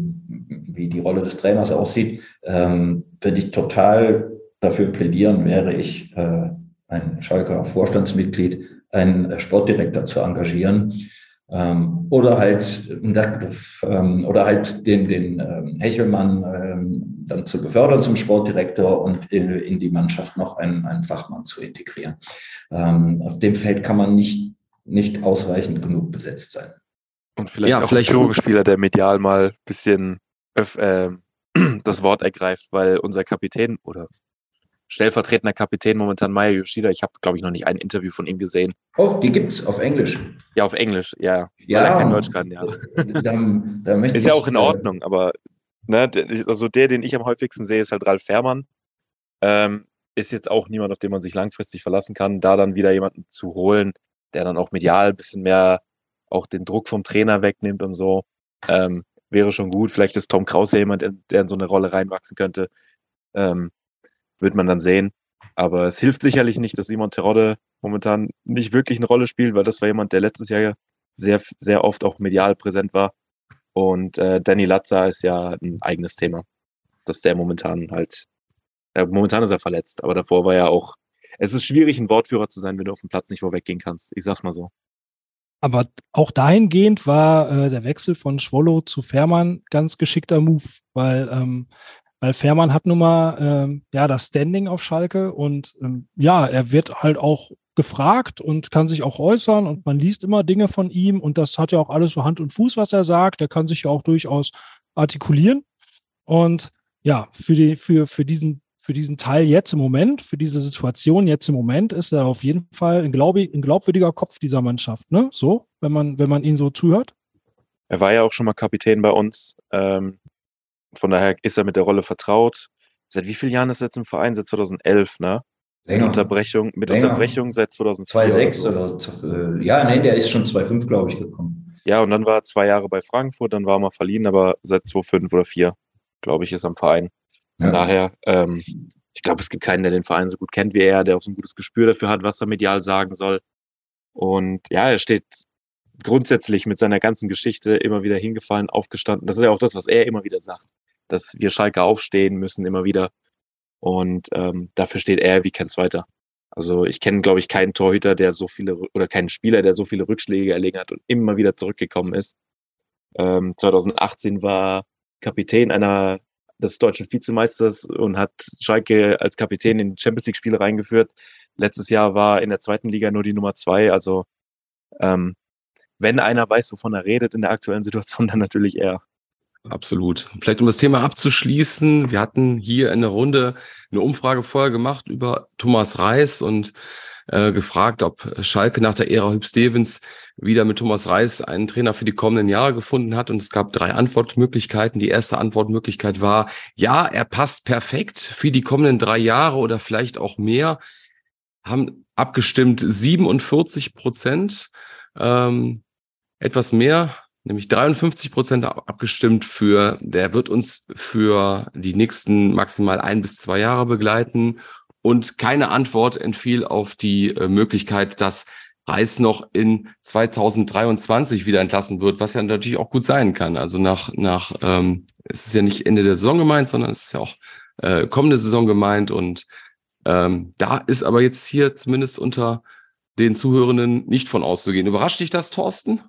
wie die Rolle des Trainers aussieht, ähm, würde ich total dafür plädieren, wäre ich äh, ein Schalker Vorstandsmitglied, einen Sportdirektor zu engagieren ähm, oder halt ähm, oder halt den, den ähm, Hechelmann ähm, dann zu befördern zum Sportdirektor und in, in die Mannschaft noch einen, einen Fachmann zu integrieren. Ähm, auf dem Feld kann man nicht, nicht ausreichend genug besetzt sein. Und vielleicht ja, auch vielleicht ein Führungsspieler, der medial mal ein bisschen äh, das Wort ergreift, weil unser Kapitän oder stellvertretender Kapitän momentan Maya Yoshida. Ich habe, glaube ich, noch nicht ein Interview von ihm gesehen. Oh, die gibt es auf Englisch. Ja, auf Englisch, ja. Ja. Weil er kein Deutsch kann, ja. Dann, dann ist ja auch in äh, Ordnung, aber ne, also der, den ich am häufigsten sehe, ist halt Ralf Fährmann. Ähm, ist jetzt auch niemand, auf den man sich langfristig verlassen kann. Da dann wieder jemanden zu holen, der dann auch medial ein bisschen mehr auch den Druck vom Trainer wegnimmt und so, ähm, wäre schon gut. Vielleicht ist Tom Krause jemand, der in so eine Rolle reinwachsen könnte. Ähm, wird man dann sehen. Aber es hilft sicherlich nicht, dass Simon Terodde momentan nicht wirklich eine Rolle spielt, weil das war jemand, der letztes Jahr sehr, sehr oft auch medial präsent war. Und äh, Danny Latza ist ja ein eigenes Thema, dass der momentan halt, ja, momentan ist er verletzt, aber davor war er auch, es ist schwierig, ein Wortführer zu sein, wenn du auf dem Platz nicht vorweggehen kannst. Ich sag's mal so. Aber auch dahingehend war äh, der Wechsel von Schwollo zu Fährmann ganz geschickter Move, weil ähm, weil Fährmann hat nun mal ähm, ja das Standing auf Schalke und ähm, ja, er wird halt auch gefragt und kann sich auch äußern und man liest immer Dinge von ihm und das hat ja auch alles so Hand und Fuß, was er sagt. Er kann sich ja auch durchaus artikulieren. Und ja, für, die, für, für, diesen, für diesen Teil jetzt im Moment, für diese Situation jetzt im Moment, ist er auf jeden Fall ein, glaub, ein glaubwürdiger Kopf dieser Mannschaft, ne? So, wenn man, wenn man ihn so zuhört. Er war ja auch schon mal Kapitän bei uns. Ähm, von daher ist er mit der Rolle vertraut. Seit wie vielen Jahren ist er jetzt im Verein? Seit 2011, ne? Länger. Mit Unterbrechung, mit Länger. Unterbrechung seit 2004. 2006 oder, so. oder äh, ja, nee, der ist schon 2005, glaube ich, gekommen. Ja, und dann war er zwei Jahre bei Frankfurt, dann war er mal verliehen, aber seit 2005 oder 2004, glaube ich, ist er im Verein. Von ja. daher, ähm, ich glaube, es gibt keinen, der den Verein so gut kennt wie er, der auch so ein gutes Gespür dafür hat, was er medial sagen soll. Und ja, er steht grundsätzlich mit seiner ganzen Geschichte immer wieder hingefallen, aufgestanden. Das ist ja auch das, was er immer wieder sagt, dass wir Schalke aufstehen müssen immer wieder. Und ähm, dafür steht er wie kein zweiter. Also ich kenne, glaube ich, keinen Torhüter, der so viele oder keinen Spieler, der so viele Rückschläge erlegen hat und immer wieder zurückgekommen ist. Ähm, 2018 war Kapitän einer des deutschen Vizemeisters und hat Schalke als Kapitän in Champions League Spiele reingeführt. Letztes Jahr war in der zweiten Liga nur die Nummer zwei. Also ähm, wenn einer weiß, wovon er redet in der aktuellen Situation, dann natürlich er. Absolut. Vielleicht um das Thema abzuschließen, wir hatten hier in der Runde eine Umfrage vorher gemacht über Thomas Reis und äh, gefragt, ob Schalke nach der Ära Hüb Stevens wieder mit Thomas Reis einen Trainer für die kommenden Jahre gefunden hat. Und es gab drei Antwortmöglichkeiten. Die erste Antwortmöglichkeit war, ja, er passt perfekt für die kommenden drei Jahre oder vielleicht auch mehr. Haben abgestimmt 47 Prozent. Ähm, etwas mehr, nämlich 53 Prozent abgestimmt für, der wird uns für die nächsten maximal ein bis zwei Jahre begleiten. Und keine Antwort entfiel auf die äh, Möglichkeit, dass Reis noch in 2023 wieder entlassen wird, was ja natürlich auch gut sein kann. Also nach, nach ähm, es ist ja nicht Ende der Saison gemeint, sondern es ist ja auch äh, kommende Saison gemeint. Und ähm, da ist aber jetzt hier zumindest unter den Zuhörenden nicht von auszugehen. Überrascht dich das, Thorsten?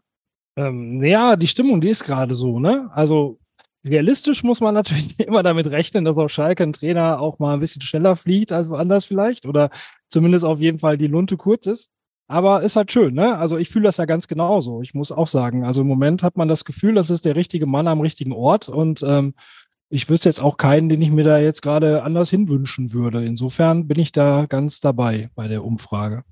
Ähm, ja, die Stimmung, die ist gerade so, ne? Also realistisch muss man natürlich immer damit rechnen, dass auf Schalke ein Trainer auch mal ein bisschen schneller fliegt als woanders vielleicht oder zumindest auf jeden Fall die Lunte kurz ist. Aber ist halt schön, ne? Also ich fühle das ja ganz genauso. Ich muss auch sagen, also im Moment hat man das Gefühl, das ist der richtige Mann am richtigen Ort und ähm, ich wüsste jetzt auch keinen, den ich mir da jetzt gerade anders hinwünschen würde. Insofern bin ich da ganz dabei bei der Umfrage.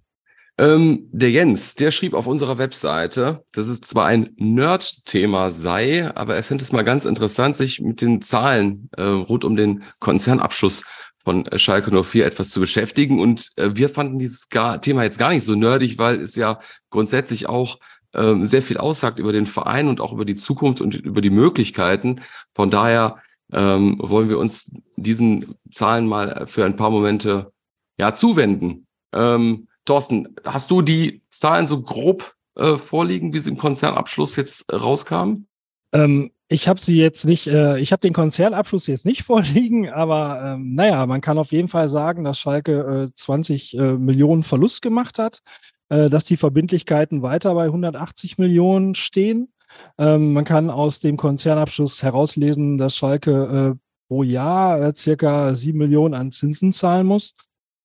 Ähm, der Jens, der schrieb auf unserer Webseite, dass es zwar ein Nerd-Thema sei, aber er findet es mal ganz interessant, sich mit den Zahlen äh, rund um den Konzernabschluss von Schalke 04 etwas zu beschäftigen. Und äh, wir fanden dieses gar, Thema jetzt gar nicht so nerdig, weil es ja grundsätzlich auch äh, sehr viel aussagt über den Verein und auch über die Zukunft und über die Möglichkeiten. Von daher ähm, wollen wir uns diesen Zahlen mal für ein paar Momente ja zuwenden. Ähm, Thorsten, hast du die Zahlen so grob äh, vorliegen, wie sie im Konzernabschluss jetzt äh, rauskamen? Ähm, ich habe sie jetzt nicht, äh, ich habe den Konzernabschluss jetzt nicht vorliegen, aber ähm, naja, man kann auf jeden Fall sagen, dass Schalke äh, 20 äh, Millionen Verlust gemacht hat, äh, dass die Verbindlichkeiten weiter bei 180 Millionen stehen ähm, man kann aus dem Konzernabschluss herauslesen, dass Schalke äh, pro Jahr äh, circa sieben Millionen an Zinsen zahlen muss.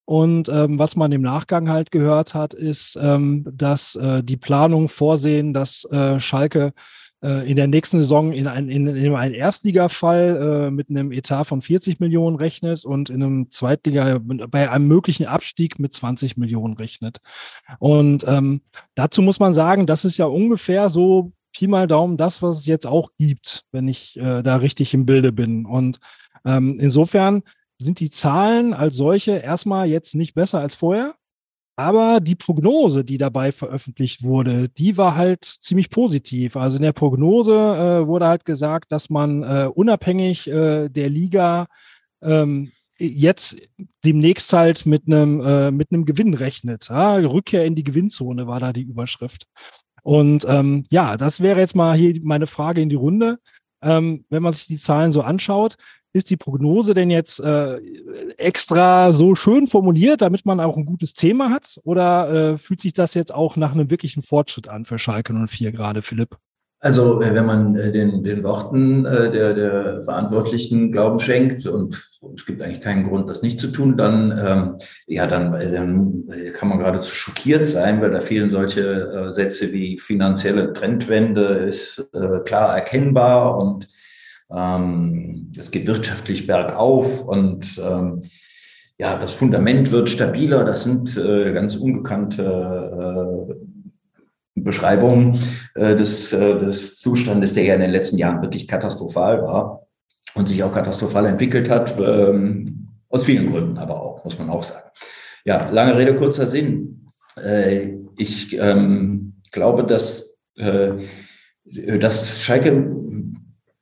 Und ähm, was man im Nachgang halt gehört hat, ist, ähm, dass äh, die Planungen vorsehen, dass äh, Schalke äh, in der nächsten Saison in, ein, in, in einen Erstligafall äh, mit einem Etat von 40 Millionen rechnet und in einem Zweitliga bei einem möglichen Abstieg mit 20 Millionen rechnet. Und ähm, dazu muss man sagen, das ist ja ungefähr so Pi mal Daumen das, was es jetzt auch gibt, wenn ich äh, da richtig im Bilde bin. Und ähm, insofern sind die Zahlen als solche erstmal jetzt nicht besser als vorher. Aber die Prognose, die dabei veröffentlicht wurde, die war halt ziemlich positiv. Also in der Prognose äh, wurde halt gesagt, dass man äh, unabhängig äh, der Liga ähm, jetzt demnächst halt mit einem äh, mit einem Gewinn rechnet. Ja? Rückkehr in die Gewinnzone war da die Überschrift. Und ähm, ja, das wäre jetzt mal hier meine Frage in die Runde. Ähm, wenn man sich die Zahlen so anschaut, ist die Prognose denn jetzt äh, extra so schön formuliert, damit man auch ein gutes Thema hat? Oder äh, fühlt sich das jetzt auch nach einem wirklichen Fortschritt an für Schalke 04 gerade, Philipp? Also äh, wenn man äh, den, den Worten äh, der, der Verantwortlichen Glauben schenkt und es gibt eigentlich keinen Grund, das nicht zu tun, dann, ähm, ja, dann, dann kann man geradezu schockiert sein, weil da fehlen solche Sätze wie finanzielle Trendwende ist äh, klar erkennbar und ähm, es geht wirtschaftlich bergauf und ähm, ja, das Fundament wird stabiler. Das sind äh, ganz ungekannte äh, Beschreibung äh, des, äh, des Zustandes, der ja in den letzten Jahren wirklich katastrophal war und sich auch katastrophal entwickelt hat, ähm, aus vielen Gründen aber auch, muss man auch sagen. Ja, lange Rede, kurzer Sinn. Äh, ich ähm, glaube, dass, äh, dass Schalke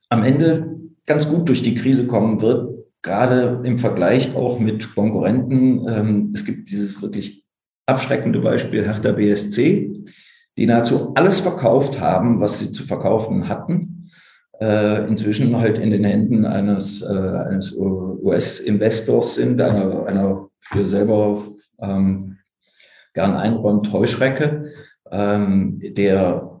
am Ende ganz gut durch die Krise kommen wird, gerade im Vergleich auch mit Konkurrenten. Ähm, es gibt dieses wirklich abschreckende Beispiel Hertha BSC, die nahezu alles verkauft haben, was sie zu verkaufen hatten. Äh, inzwischen halt in den Händen eines, äh, eines US-Investors sind, einer, einer für selber ähm, gern einräumt Heuschrecke, ähm, der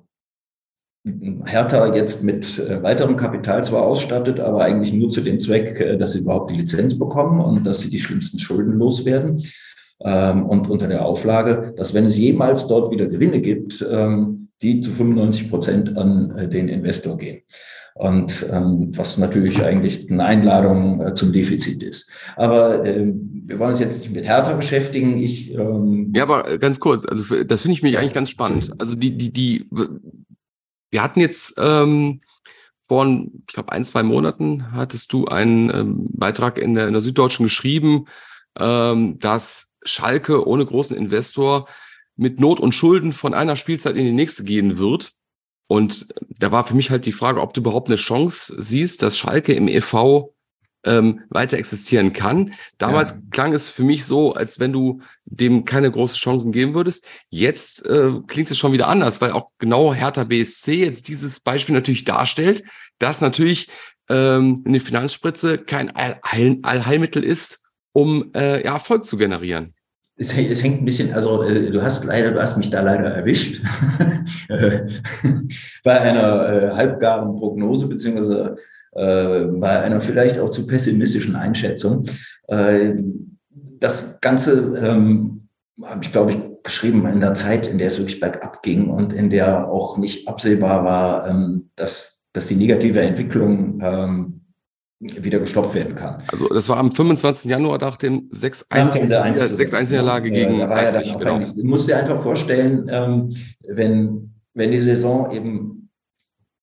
Hertha jetzt mit äh, weiterem Kapital zwar ausstattet, aber eigentlich nur zu dem Zweck, äh, dass sie überhaupt die Lizenz bekommen und dass sie die schlimmsten Schulden loswerden ähm, und unter der Auflage, dass wenn es jemals dort wieder Gewinne gibt, ähm, die zu 95 Prozent an äh, den Investor gehen. Und ähm, was natürlich eigentlich eine Einladung zum Defizit ist. Aber wir wollen uns jetzt nicht mit Hertha beschäftigen. Ich, ja, aber ganz kurz, also das finde ich mich eigentlich ganz spannend. Also die, die, die, wir hatten jetzt ähm, vor, ich glaube, ein, zwei Monaten hattest du einen ähm, Beitrag in der, in der Süddeutschen geschrieben, ähm, dass Schalke ohne großen Investor mit Not und Schulden von einer Spielzeit in die nächste gehen wird. Und da war für mich halt die Frage, ob du überhaupt eine Chance siehst, dass Schalke im EV ähm, weiter existieren kann. Damals ja. klang es für mich so, als wenn du dem keine großen Chancen geben würdest. Jetzt äh, klingt es schon wieder anders, weil auch genau Hertha BSC jetzt dieses Beispiel natürlich darstellt, dass natürlich ähm, eine Finanzspritze kein Allheil Allheilmittel ist, um äh, ja, Erfolg zu generieren. Es, es, hängt ein bisschen, also äh, du hast leider, du hast mich da leider erwischt bei einer äh, halbgaren Prognose beziehungsweise äh, bei einer vielleicht auch zu pessimistischen Einschätzung. Äh, das Ganze ähm, habe ich, glaube ich, geschrieben in der Zeit, in der es wirklich bergab ging und in der auch nicht absehbar war, ähm, dass, dass die negative Entwicklung ähm, wieder gestoppt werden kann. Also das war am 25. Januar nach dem 6-1-Niederlage gegen ja, Leipzig. Ja genau. Du musst dir einfach vorstellen, ähm, wenn, wenn die Saison eben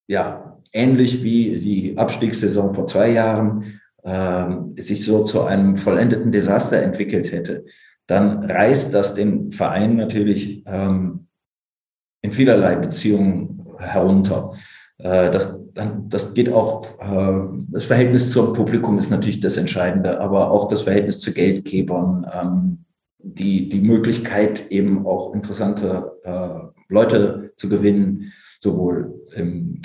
ja ähnlich wie die Abstiegssaison vor zwei Jahren ähm, sich so zu einem vollendeten Desaster entwickelt hätte, dann reißt das den Verein natürlich ähm, in vielerlei Beziehungen herunter. Äh, das, das geht auch, äh, das Verhältnis zum Publikum ist natürlich das Entscheidende, aber auch das Verhältnis zu Geldgebern, ähm, die, die Möglichkeit eben auch interessante äh, Leute zu gewinnen, sowohl im,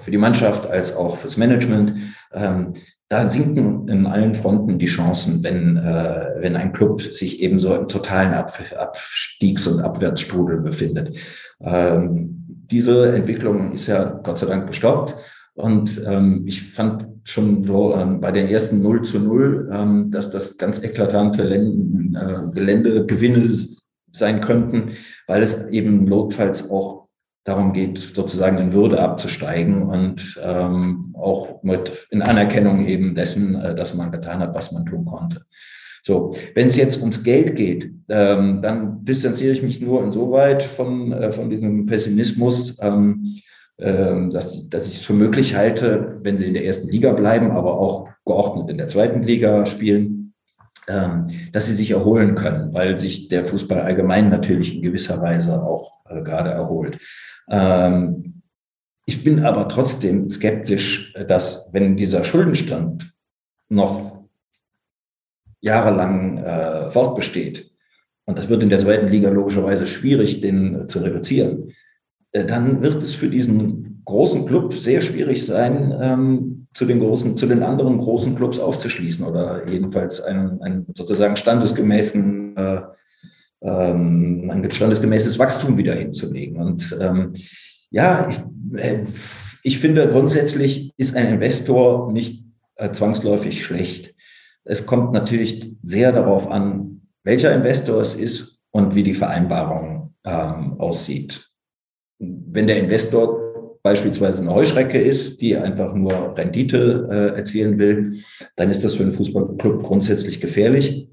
für die Mannschaft als auch fürs Management. Ähm, da sinken in allen Fronten die Chancen, wenn, wenn ein Club sich eben so im totalen Abstiegs- und Abwärtsstrudel befindet. Ähm, diese Entwicklung ist ja Gott sei Dank gestoppt. Und ähm, ich fand schon so ähm, bei den ersten 0 zu 0, ähm, dass das ganz eklatante Länden, äh, Geländegewinne sein könnten, weil es eben notfalls auch darum geht, sozusagen in Würde abzusteigen und ähm, auch mit in Anerkennung eben dessen, äh, dass man getan hat, was man tun konnte. So, wenn es jetzt ums Geld geht, ähm, dann distanziere ich mich nur insoweit von, äh, von diesem Pessimismus, ähm, äh, dass, dass ich es für möglich halte, wenn sie in der ersten Liga bleiben, aber auch geordnet in der zweiten Liga spielen, dass sie sich erholen können, weil sich der Fußball allgemein natürlich in gewisser Weise auch äh, gerade erholt. Ähm, ich bin aber trotzdem skeptisch, dass wenn dieser Schuldenstand noch jahrelang äh, fortbesteht, und das wird in der zweiten Liga logischerweise schwierig, den zu reduzieren, äh, dann wird es für diesen großen Club sehr schwierig sein, ähm, zu den großen, zu den anderen großen Clubs aufzuschließen oder jedenfalls einen, einen sozusagen standesgemäßen, äh, ähm, ein standesgemäßes Wachstum wieder hinzulegen. Und ähm, ja, ich, äh, ich finde grundsätzlich ist ein Investor nicht äh, zwangsläufig schlecht. Es kommt natürlich sehr darauf an, welcher Investor es ist und wie die Vereinbarung ähm, aussieht. Wenn der Investor beispielsweise eine Heuschrecke ist, die einfach nur Rendite äh, erzielen will, dann ist das für einen Fußballclub grundsätzlich gefährlich.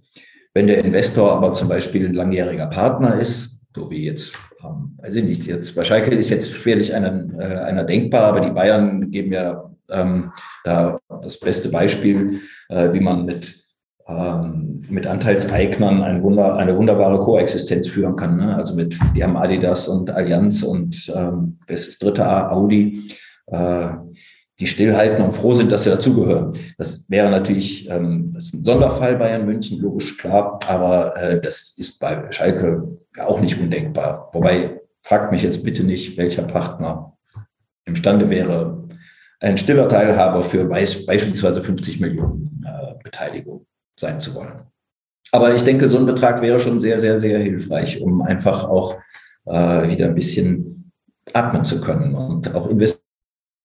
Wenn der Investor aber zum Beispiel ein langjähriger Partner ist, so wie jetzt, ähm, weiß ich nicht, jetzt bei Schalke ist jetzt schwerlich einer, äh, einer denkbar, aber die Bayern geben ja ähm, da das beste Beispiel, äh, wie man mit, ähm, mit Anteilseignern ein Wunder, eine wunderbare Koexistenz führen kann. Ne? Also mit, die haben Adidas und Allianz und ähm, das ist dritte Audi, äh, die stillhalten und froh sind, dass sie dazugehören. Das wäre natürlich ähm, das ist ein Sonderfall Bayern München, logisch klar, aber äh, das ist bei Schalke auch nicht undenkbar. Wobei, fragt mich jetzt bitte nicht, welcher Partner imstande wäre, ein stiller Teilhaber für beispielsweise 50 Millionen äh, Beteiligung sein zu wollen. Aber ich denke, so ein Betrag wäre schon sehr, sehr, sehr hilfreich, um einfach auch äh, wieder ein bisschen atmen zu können und auch investieren.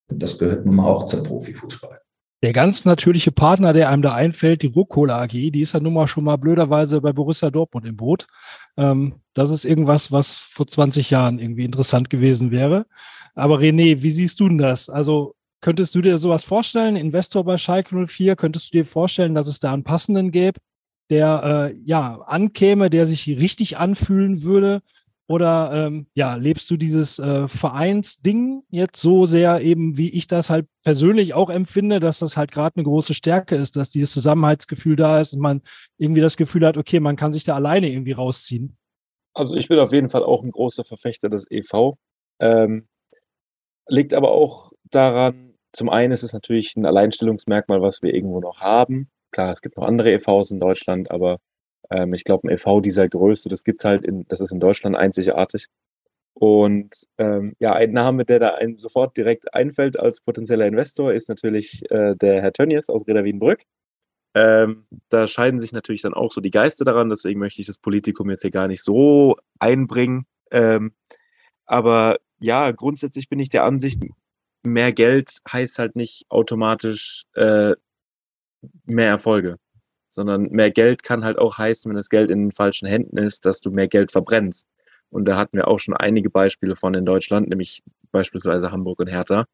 Das gehört nun mal auch zum Profifußball. Der ganz natürliche Partner, der einem da einfällt, die Rucola AG, die ist ja nun mal schon mal blöderweise bei Borussia Dortmund im Boot. Ähm, das ist irgendwas, was vor 20 Jahren irgendwie interessant gewesen wäre. Aber René, wie siehst du denn das? Also Könntest du dir sowas vorstellen, Investor bei Schalke 04? Könntest du dir vorstellen, dass es da einen passenden gäbe, der äh, ja ankäme, der sich richtig anfühlen würde? Oder ähm, ja, lebst du dieses äh, Vereinsding jetzt so sehr eben, wie ich das halt persönlich auch empfinde, dass das halt gerade eine große Stärke ist, dass dieses Zusammenhaltsgefühl da ist und man irgendwie das Gefühl hat, okay, man kann sich da alleine irgendwie rausziehen? Also ich bin auf jeden Fall auch ein großer Verfechter des EV. Ähm, liegt aber auch daran, zum einen ist es natürlich ein Alleinstellungsmerkmal, was wir irgendwo noch haben. Klar, es gibt noch andere EVs in Deutschland, aber ähm, ich glaube, ein EV dieser Größe, das gibt's halt in, das ist in Deutschland einzigartig. Und ähm, ja, ein Name, der da einem sofort direkt einfällt als potenzieller Investor, ist natürlich äh, der Herr Tönnies aus Reda Wienbrück. Ähm, da scheiden sich natürlich dann auch so die Geister daran, deswegen möchte ich das Politikum jetzt hier gar nicht so einbringen. Ähm, aber ja, grundsätzlich bin ich der Ansicht, mehr Geld heißt halt nicht automatisch äh, mehr Erfolge, sondern mehr Geld kann halt auch heißen, wenn das Geld in den falschen Händen ist, dass du mehr Geld verbrennst. Und da hatten wir auch schon einige Beispiele von in Deutschland, nämlich beispielsweise Hamburg und Hertha,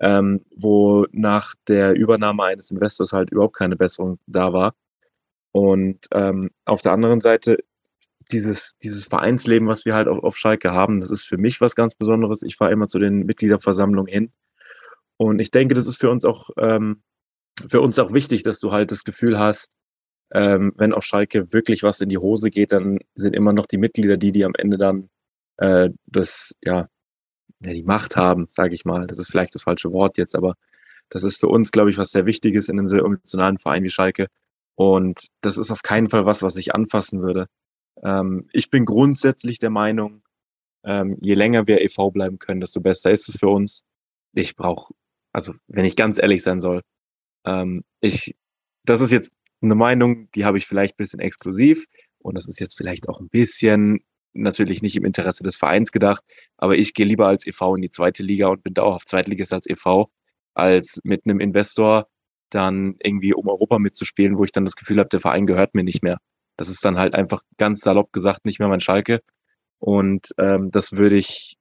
ähm, wo nach der Übernahme eines Investors halt überhaupt keine Besserung da war. Und ähm, auf der anderen Seite dieses, dieses Vereinsleben, was wir halt auf, auf Schalke haben, das ist für mich was ganz Besonderes. Ich fahre immer zu den Mitgliederversammlungen hin. Und ich denke, das ist für uns auch, ähm, für uns auch wichtig, dass du halt das Gefühl hast, ähm, wenn auf Schalke wirklich was in die Hose geht, dann sind immer noch die Mitglieder die, die am Ende dann äh, das, ja, ja, die Macht haben, sage ich mal. Das ist vielleicht das falsche Wort jetzt, aber das ist für uns, glaube ich, was sehr Wichtiges in einem sehr emotionalen Verein wie Schalke. Und das ist auf keinen Fall was, was ich anfassen würde. Ähm, ich bin grundsätzlich der Meinung, ähm, je länger wir e.V. bleiben können, desto besser ist es für uns. Ich brauche, also wenn ich ganz ehrlich sein soll, ähm, ich, das ist jetzt eine Meinung, die habe ich vielleicht ein bisschen exklusiv und das ist jetzt vielleicht auch ein bisschen natürlich nicht im Interesse des Vereins gedacht, aber ich gehe lieber als e.V. in die zweite Liga und bin dauerhaft Zweitligist als e.V., als mit einem Investor dann irgendwie um Europa mitzuspielen, wo ich dann das Gefühl habe, der Verein gehört mir nicht mehr. Das ist dann halt einfach ganz salopp gesagt nicht mehr mein Schalke. Und ähm, das würde ich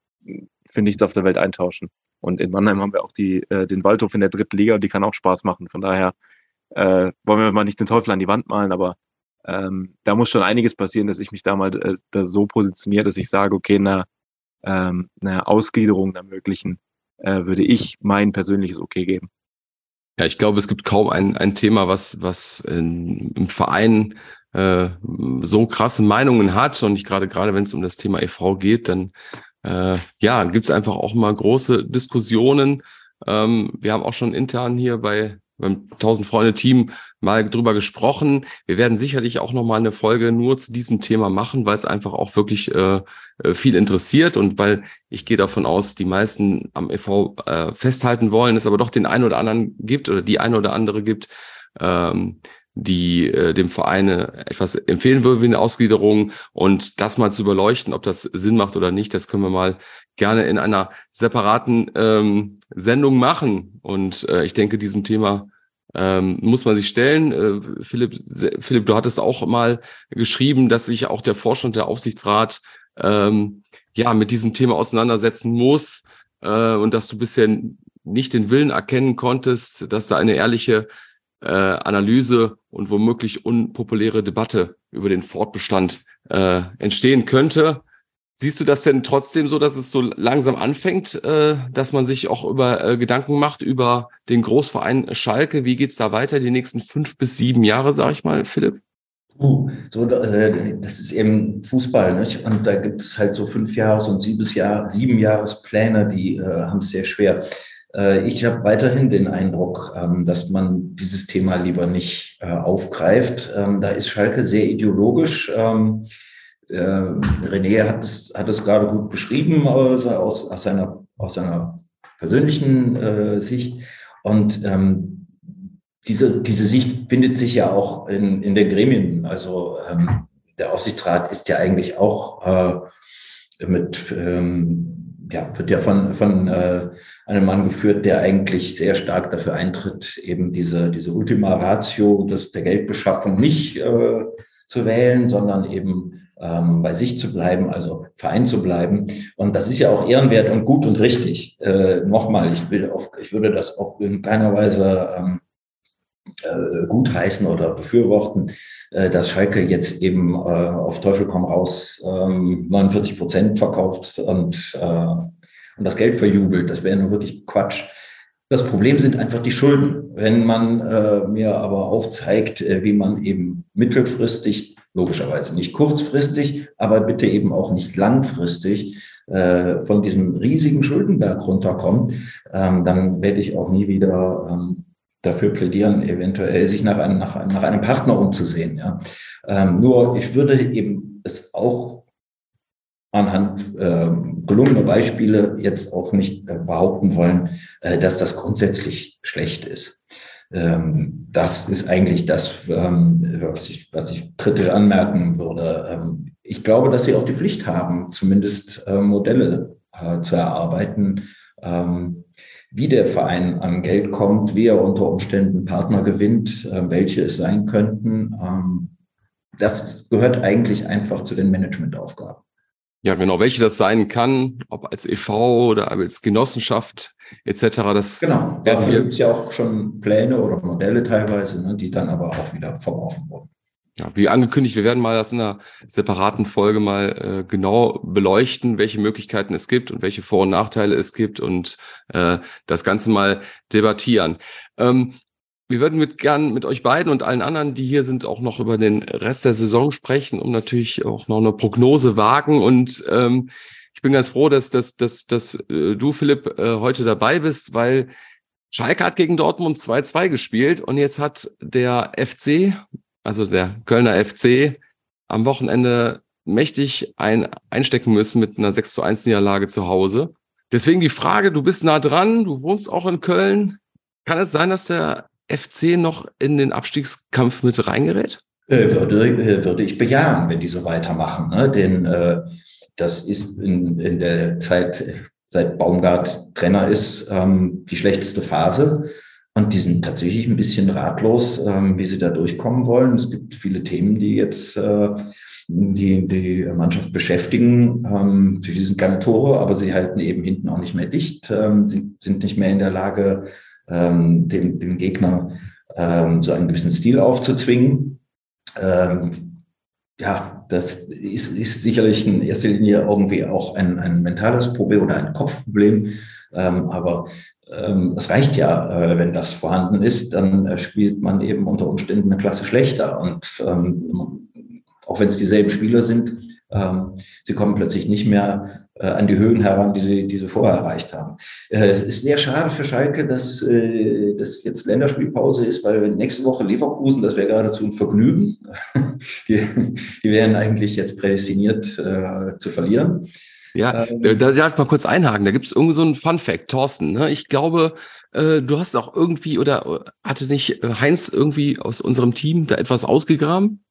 für nichts auf der Welt eintauschen. Und in Mannheim haben wir auch die, äh, den Waldhof in der dritten Liga und die kann auch Spaß machen. Von daher äh, wollen wir mal nicht den Teufel an die Wand malen, aber ähm, da muss schon einiges passieren, dass ich mich da mal äh, da so positioniere, dass ich sage, okay, eine, ähm, eine Ausgliederung der möglichen äh, würde ich mein persönliches Okay geben. Ja, ich glaube, es gibt kaum ein, ein Thema, was, was in, im Verein äh, so krasse Meinungen hat und ich gerade gerade wenn es um das Thema EV geht, dann äh, ja gibt es einfach auch mal große Diskussionen. Ähm, wir haben auch schon intern hier bei beim 1000 Freunde Team mal drüber gesprochen. Wir werden sicherlich auch noch mal eine Folge nur zu diesem Thema machen, weil es einfach auch wirklich äh, äh viel interessiert und weil ich gehe davon aus, die meisten am EV äh, festhalten wollen, es aber doch den einen oder anderen gibt oder die eine oder andere gibt, ähm, die äh, dem Verein etwas empfehlen würde wie eine Ausgliederung und das mal zu überleuchten, ob das Sinn macht oder nicht, das können wir mal gerne in einer separaten ähm, Sendung machen. Und äh, ich denke, diesem Thema ähm, muss man sich stellen. Äh, Philipp, Philipp, du hattest auch mal geschrieben, dass sich auch der Vorstand der Aufsichtsrat ähm, ja mit diesem Thema auseinandersetzen muss äh, und dass du bisher nicht den Willen erkennen konntest, dass da eine ehrliche äh, Analyse und womöglich unpopuläre Debatte über den Fortbestand äh, entstehen könnte. Siehst du das denn trotzdem so, dass es so langsam anfängt, äh, dass man sich auch über äh, Gedanken macht über den Großverein Schalke? Wie geht's da weiter die nächsten fünf bis sieben Jahre, sag ich mal, Philipp? Uh, so, äh, das ist eben Fußball, nicht? Und da gibt es halt so fünf Jahres und sieben, Jahr, sieben Jahrespläne, die äh, haben es sehr schwer. Äh, ich habe weiterhin den Eindruck, ähm, dass man dieses Thema lieber nicht äh, aufgreift. Ähm, da ist Schalke sehr ideologisch. Ähm, äh, René hat es, hat es gerade gut beschrieben aus, aus, aus, seiner, aus seiner persönlichen Sicht. Und diese, diese Sicht findet sich ja auch in, in den Gremien. Also der Aufsichtsrat ist ja eigentlich auch mit ja, wird ja von, von äh, einem Mann geführt, der eigentlich sehr stark dafür eintritt, eben diese, diese Ultima Ratio des, der Geldbeschaffung nicht äh, zu wählen, sondern eben ähm, bei sich zu bleiben, also Verein zu bleiben. Und das ist ja auch ehrenwert und gut und richtig. Äh, Nochmal, ich, will auf, ich würde das auch in keiner Weise ähm, äh, gutheißen oder befürworten, äh, dass Schalke jetzt eben äh, auf Teufel komm raus ähm, 49 Prozent verkauft und, äh, und das Geld verjubelt. Das wäre nur wirklich Quatsch. Das Problem sind einfach die Schulden. Wenn man äh, mir aber aufzeigt, äh, wie man eben mittelfristig, logischerweise nicht kurzfristig, aber bitte eben auch nicht langfristig äh, von diesem riesigen Schuldenberg runterkommt, ähm, dann werde ich auch nie wieder ähm, dafür plädieren, eventuell sich nach einem, nach, einem, nach einem Partner umzusehen. Ja. Ähm, nur ich würde eben es auch anhand äh, gelungener Beispiele jetzt auch nicht äh, behaupten wollen, äh, dass das grundsätzlich schlecht ist. Ähm, das ist eigentlich das, ähm, was, ich, was ich kritisch anmerken würde. Ähm, ich glaube, dass sie auch die Pflicht haben, zumindest äh, Modelle äh, zu erarbeiten, ähm, wie der Verein an Geld kommt, wie er unter Umständen Partner gewinnt, äh, welche es sein könnten. Ähm, das gehört eigentlich einfach zu den Managementaufgaben. Ja, genau, welche das sein kann, ob als e.V. oder als Genossenschaft etc. Das genau, dafür gibt es ja auch schon Pläne oder Modelle teilweise, ne, die dann aber auch wieder verworfen wurden. Ja, wie angekündigt, wir werden mal das in einer separaten Folge mal äh, genau beleuchten, welche Möglichkeiten es gibt und welche Vor- und Nachteile es gibt und äh, das Ganze mal debattieren. Ähm, wir würden mit gern mit euch beiden und allen anderen, die hier sind, auch noch über den Rest der Saison sprechen, um natürlich auch noch eine Prognose wagen. Und ähm, ich bin ganz froh, dass, dass, dass, dass äh, du, Philipp, äh, heute dabei bist, weil Schalke hat gegen Dortmund 2-2 gespielt und jetzt hat der FC, also der Kölner FC, am Wochenende mächtig ein, einstecken müssen mit einer 6 zu 1 Niederlage zu Hause. Deswegen die Frage, du bist nah dran, du wohnst auch in Köln. Kann es sein, dass der FC noch in den Abstiegskampf mit reingerät? Äh, würde, äh, würde ich bejahen, wenn die so weitermachen. Ne? Denn äh, das ist in, in der Zeit, seit Baumgart Trainer ist, ähm, die schlechteste Phase. Und die sind tatsächlich ein bisschen ratlos, ähm, wie sie da durchkommen wollen. Es gibt viele Themen, die jetzt äh, die, die Mannschaft beschäftigen. Ähm, sie sind keine Tore, aber sie halten eben hinten auch nicht mehr dicht. Ähm, sie sind nicht mehr in der Lage, ähm, dem, dem Gegner ähm, so einen gewissen Stil aufzuzwingen. Ähm, ja, das ist, ist sicherlich in erster Linie irgendwie auch ein, ein mentales Problem oder ein Kopfproblem. Ähm, aber ähm, es reicht ja, äh, wenn das vorhanden ist, dann äh, spielt man eben unter Umständen eine Klasse schlechter. Und ähm, auch wenn es dieselben Spieler sind, ähm, sie kommen plötzlich nicht mehr an die Höhen heran, die sie, die sie vorher erreicht haben. Äh, es ist sehr schade für Schalke, dass äh, das jetzt Länderspielpause ist, weil nächste Woche Leverkusen, das wäre geradezu ein Vergnügen. die, die wären eigentlich jetzt prädestiniert äh, zu verlieren. Ja, ähm, da, da darf ich mal kurz einhaken. Da gibt es irgendwie so einen Fun Fact, Thorsten. Ne? Ich glaube, äh, du hast auch irgendwie oder hatte nicht Heinz irgendwie aus unserem Team da etwas ausgegraben?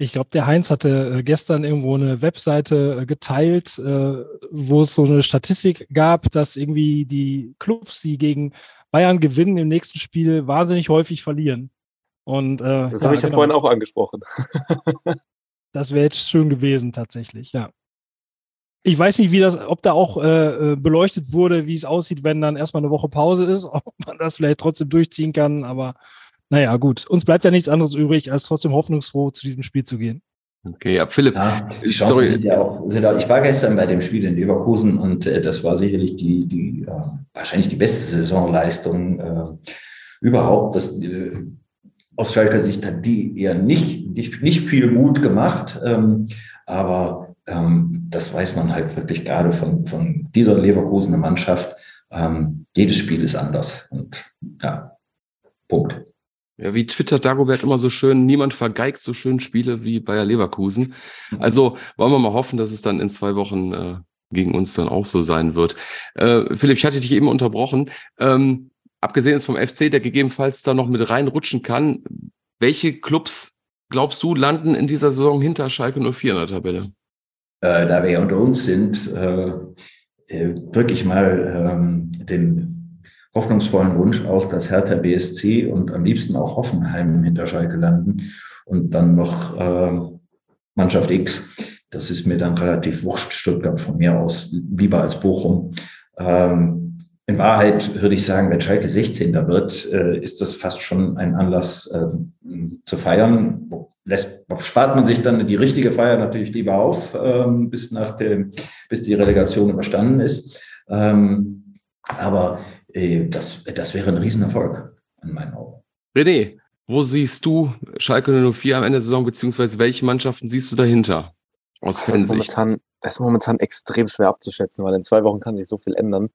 Ich glaube, der Heinz hatte äh, gestern irgendwo eine Webseite äh, geteilt, äh, wo es so eine Statistik gab, dass irgendwie die Clubs, die gegen Bayern gewinnen, im nächsten Spiel wahnsinnig häufig verlieren. Und, äh, das ja, habe ich ja genau. vorhin auch angesprochen. das wäre jetzt schön gewesen, tatsächlich, ja. Ich weiß nicht, wie das, ob da auch äh, beleuchtet wurde, wie es aussieht, wenn dann erstmal eine Woche Pause ist, ob man das vielleicht trotzdem durchziehen kann, aber naja, gut. Uns bleibt ja nichts anderes übrig, als trotzdem hoffnungsfroh zu diesem Spiel zu gehen. Okay, ja, Philipp. Ja, die Chancen sind ja auch, sind auch, ich war gestern bei dem Spiel in Leverkusen und äh, das war sicherlich die, die äh, wahrscheinlich die beste Saisonleistung äh, überhaupt. Das, äh, aus Schalker Sicht hat die eher nicht, nicht, nicht viel Mut gemacht, ähm, aber ähm, das weiß man halt wirklich gerade von, von dieser Leverkusener Mannschaft. Ähm, jedes Spiel ist anders und ja, Punkt. Ja, wie twittert Dagobert immer so schön, niemand vergeigt so schön Spiele wie Bayer Leverkusen. Mhm. Also wollen wir mal hoffen, dass es dann in zwei Wochen äh, gegen uns dann auch so sein wird. Äh, Philipp, ich hatte dich eben unterbrochen. Ähm, abgesehen ist vom FC, der gegebenenfalls da noch mit reinrutschen kann, welche Clubs glaubst du landen in dieser Saison hinter Schalke 04 in der Tabelle? Äh, da wir unter uns sind, äh, äh, wirklich mal ähm, den hoffnungsvollen Wunsch aus, dass Hertha BSC und am liebsten auch Hoffenheim hinter Schalke landen und dann noch äh, Mannschaft X. Das ist mir dann relativ wurscht, Stuttgart von mir aus, lieber als Bochum. Ähm, in Wahrheit würde ich sagen, wenn Schalke 16. wird, äh, ist das fast schon ein Anlass äh, zu feiern. Lässt, spart man sich dann die richtige Feier natürlich lieber auf, ähm, bis, nach dem, bis die Relegation überstanden ist. Ähm, aber das, das wäre ein Riesenerfolg in meinen Augen. René, wo siehst du Schalke 04 am Ende der Saison, beziehungsweise welche Mannschaften siehst du dahinter? Aus Fansicht? Momentan das ist momentan extrem schwer abzuschätzen, weil in zwei Wochen kann sich so viel ändern.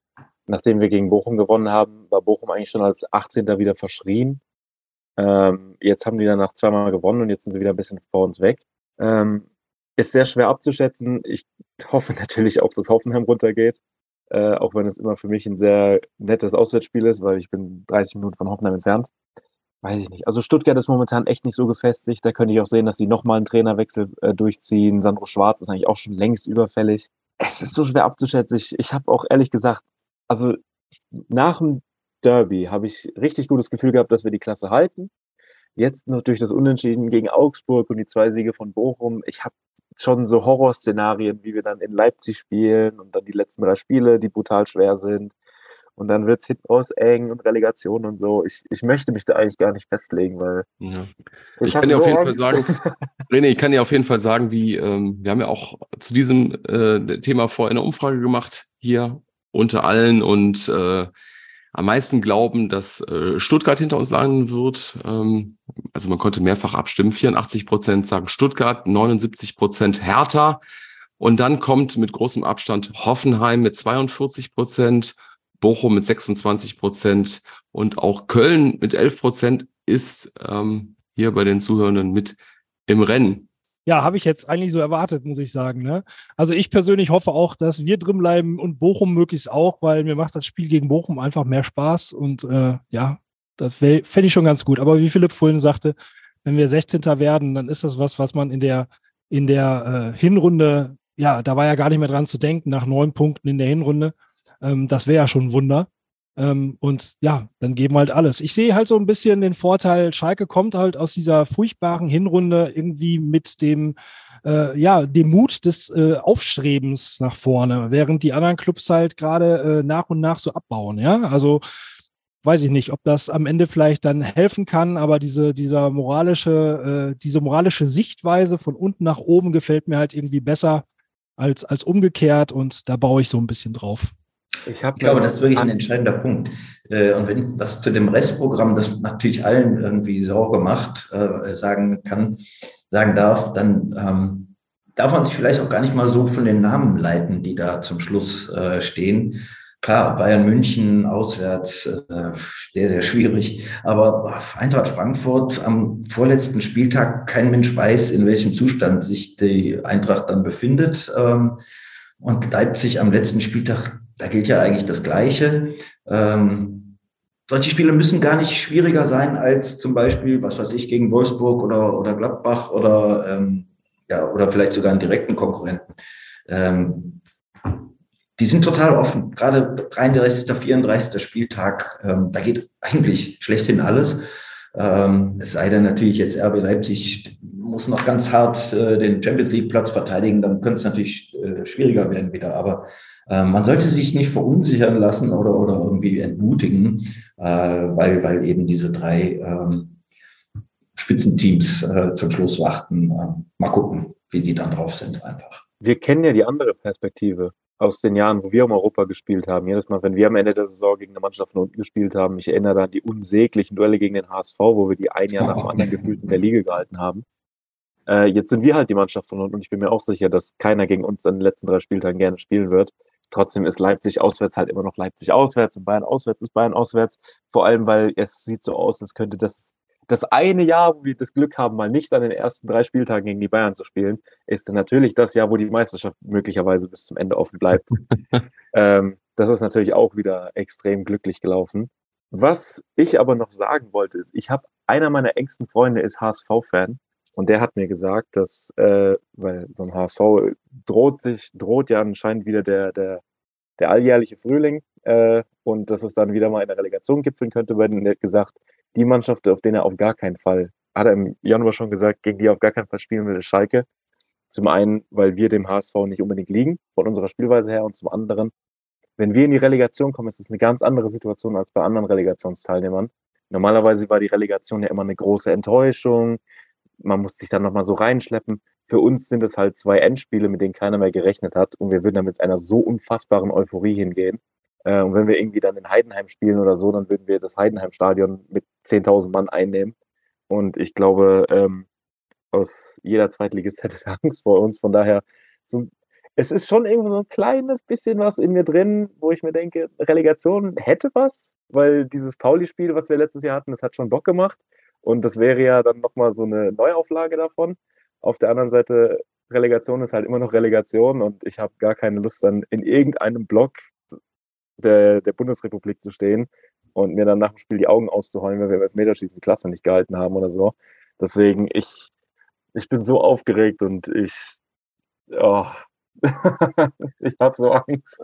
Nachdem wir gegen Bochum gewonnen haben, war Bochum eigentlich schon als 18. wieder verschrien. Ähm, jetzt haben die danach zweimal gewonnen und jetzt sind sie wieder ein bisschen vor uns weg. Ähm, ist sehr schwer abzuschätzen. Ich hoffe natürlich auch, dass Hoffenheim runtergeht. Äh, auch wenn es immer für mich ein sehr nettes Auswärtsspiel ist, weil ich bin 30 Minuten von Hoffenheim entfernt. Weiß ich nicht. Also Stuttgart ist momentan echt nicht so gefestigt. Da könnte ich auch sehen, dass sie nochmal einen Trainerwechsel äh, durchziehen. Sandro Schwarz ist eigentlich auch schon längst überfällig. Es ist so schwer abzuschätzen. Ich, ich habe auch ehrlich gesagt, also nach dem Derby habe ich richtig gutes Gefühl gehabt, dass wir die Klasse halten. Jetzt noch durch das Unentschieden gegen Augsburg und die zwei Siege von Bochum. Ich habe schon so Horrorszenarien, wie wir dann in Leipzig spielen und dann die letzten drei Spiele, die brutal schwer sind. Und dann wird es hinten raus eng und Relegation und so. Ich, ich möchte mich da eigentlich gar nicht festlegen, weil. Ja. Ich, ich kann dir so auf jeden Angst. Fall sagen, René, ich kann dir auf jeden Fall sagen, wie, ähm, wir haben ja auch zu diesem äh, Thema vorher eine Umfrage gemacht, hier unter allen und äh, am meisten glauben, dass äh, Stuttgart hinter uns landen wird. Ähm, also man konnte mehrfach abstimmen. 84 Prozent sagen Stuttgart, 79 Prozent Hertha. Und dann kommt mit großem Abstand Hoffenheim mit 42 Prozent, Bochum mit 26 Prozent und auch Köln mit 11 Prozent ist ähm, hier bei den Zuhörenden mit im Rennen ja, habe ich jetzt eigentlich so erwartet, muss ich sagen. Ne? Also ich persönlich hoffe auch, dass wir drin bleiben und Bochum möglichst auch, weil mir macht das Spiel gegen Bochum einfach mehr Spaß und äh, ja, das fände ich schon ganz gut. Aber wie Philipp vorhin sagte, wenn wir 16. werden, dann ist das was, was man in der, in der äh, Hinrunde, ja, da war ja gar nicht mehr dran zu denken, nach neun Punkten in der Hinrunde. Ähm, das wäre ja schon ein Wunder. Ähm, und ja, dann geben halt alles. Ich sehe halt so ein bisschen den Vorteil, Schalke kommt halt aus dieser furchtbaren Hinrunde irgendwie mit dem, äh, ja, dem Mut des äh, Aufstrebens nach vorne, während die anderen Clubs halt gerade äh, nach und nach so abbauen, ja. Also weiß ich nicht, ob das am Ende vielleicht dann helfen kann, aber diese, dieser moralische, äh, diese moralische Sichtweise von unten nach oben gefällt mir halt irgendwie besser als, als umgekehrt und da baue ich so ein bisschen drauf. Ich, ich glaube, das ist wirklich ein entscheidender Punkt. Äh, und wenn was zu dem Restprogramm, das natürlich allen irgendwie Sorge macht, äh, sagen kann, sagen darf, dann ähm, darf man sich vielleicht auch gar nicht mal so von den Namen leiten, die da zum Schluss äh, stehen. Klar, Bayern München auswärts sehr, sehr schwierig. Aber Eintracht Frankfurt am vorletzten Spieltag, kein Mensch weiß, in welchem Zustand sich die Eintracht dann befindet. Ähm, und Leipzig am letzten Spieltag da gilt ja eigentlich das Gleiche. Ähm, solche Spiele müssen gar nicht schwieriger sein als zum Beispiel, was weiß ich, gegen Wolfsburg oder, oder Gladbach oder, ähm, ja, oder vielleicht sogar einen direkten Konkurrenten. Ähm, die sind total offen. Gerade 33., 34. Spieltag, ähm, da geht eigentlich schlechthin alles. Ähm, es sei denn natürlich jetzt RB Leipzig muss noch ganz hart äh, den Champions League Platz verteidigen, dann könnte es natürlich äh, schwieriger werden wieder. Aber äh, man sollte sich nicht verunsichern lassen oder, oder irgendwie entmutigen, äh, weil, weil eben diese drei ähm, Spitzenteams äh, zum Schluss warten. Äh, mal gucken, wie die dann drauf sind einfach. Wir kennen ja die andere Perspektive aus den Jahren, wo wir um Europa gespielt haben. Jedes Mal, wenn wir am Ende der Saison gegen eine Mannschaft von unten gespielt haben, ich erinnere an die unsäglichen Duelle gegen den HSV, wo wir die ein Jahr nach dem anderen gefühlt in der Liga gehalten haben. Äh, jetzt sind wir halt die Mannschaft von unten und ich bin mir auch sicher, dass keiner gegen uns an den letzten drei Spieltagen gerne spielen wird. Trotzdem ist Leipzig auswärts halt immer noch Leipzig auswärts und Bayern auswärts ist Bayern auswärts. Vor allem, weil es sieht so aus, als könnte das, das eine Jahr, wo wir das Glück haben, mal nicht an den ersten drei Spieltagen gegen die Bayern zu spielen, ist dann natürlich das Jahr, wo die Meisterschaft möglicherweise bis zum Ende offen bleibt. ähm, das ist natürlich auch wieder extrem glücklich gelaufen. Was ich aber noch sagen wollte, ist, ich habe einer meiner engsten Freunde ist HSV-Fan und der hat mir gesagt, dass, äh, weil beim HSV droht sich, droht ja anscheinend wieder der, der, der alljährliche Frühling äh, und dass es dann wieder mal in der Relegation gipfeln könnte, weil er hat gesagt, die Mannschaft, auf denen er auf gar keinen Fall, hat er im Januar schon gesagt, gegen die er auf gar keinen Fall spielen will, ist Schalke. Zum einen, weil wir dem HSV nicht unbedingt liegen, von unserer Spielweise her, und zum anderen, wenn wir in die Relegation kommen, ist es eine ganz andere Situation als bei anderen Relegationsteilnehmern. Normalerweise war die Relegation ja immer eine große Enttäuschung man muss sich dann nochmal so reinschleppen. Für uns sind es halt zwei Endspiele, mit denen keiner mehr gerechnet hat. Und wir würden dann mit einer so unfassbaren Euphorie hingehen. Äh, und wenn wir irgendwie dann in Heidenheim spielen oder so, dann würden wir das Heidenheim-Stadion mit 10.000 Mann einnehmen. Und ich glaube, ähm, aus jeder Zweitligist hätte Angst vor uns. Von daher, so, es ist schon irgendwo so ein kleines bisschen was in mir drin, wo ich mir denke, Relegation hätte was, weil dieses Pauli-Spiel, was wir letztes Jahr hatten, das hat schon Bock gemacht. Und das wäre ja dann nochmal so eine Neuauflage davon. Auf der anderen Seite, Relegation ist halt immer noch Relegation und ich habe gar keine Lust, dann in irgendeinem Block der, der Bundesrepublik zu stehen und mir dann nach dem Spiel die Augen auszuheulen, wenn wir im Elfmeterschießen die Klasse nicht gehalten haben oder so. Deswegen, ich, ich bin so aufgeregt und ich, oh, ich habe so Angst.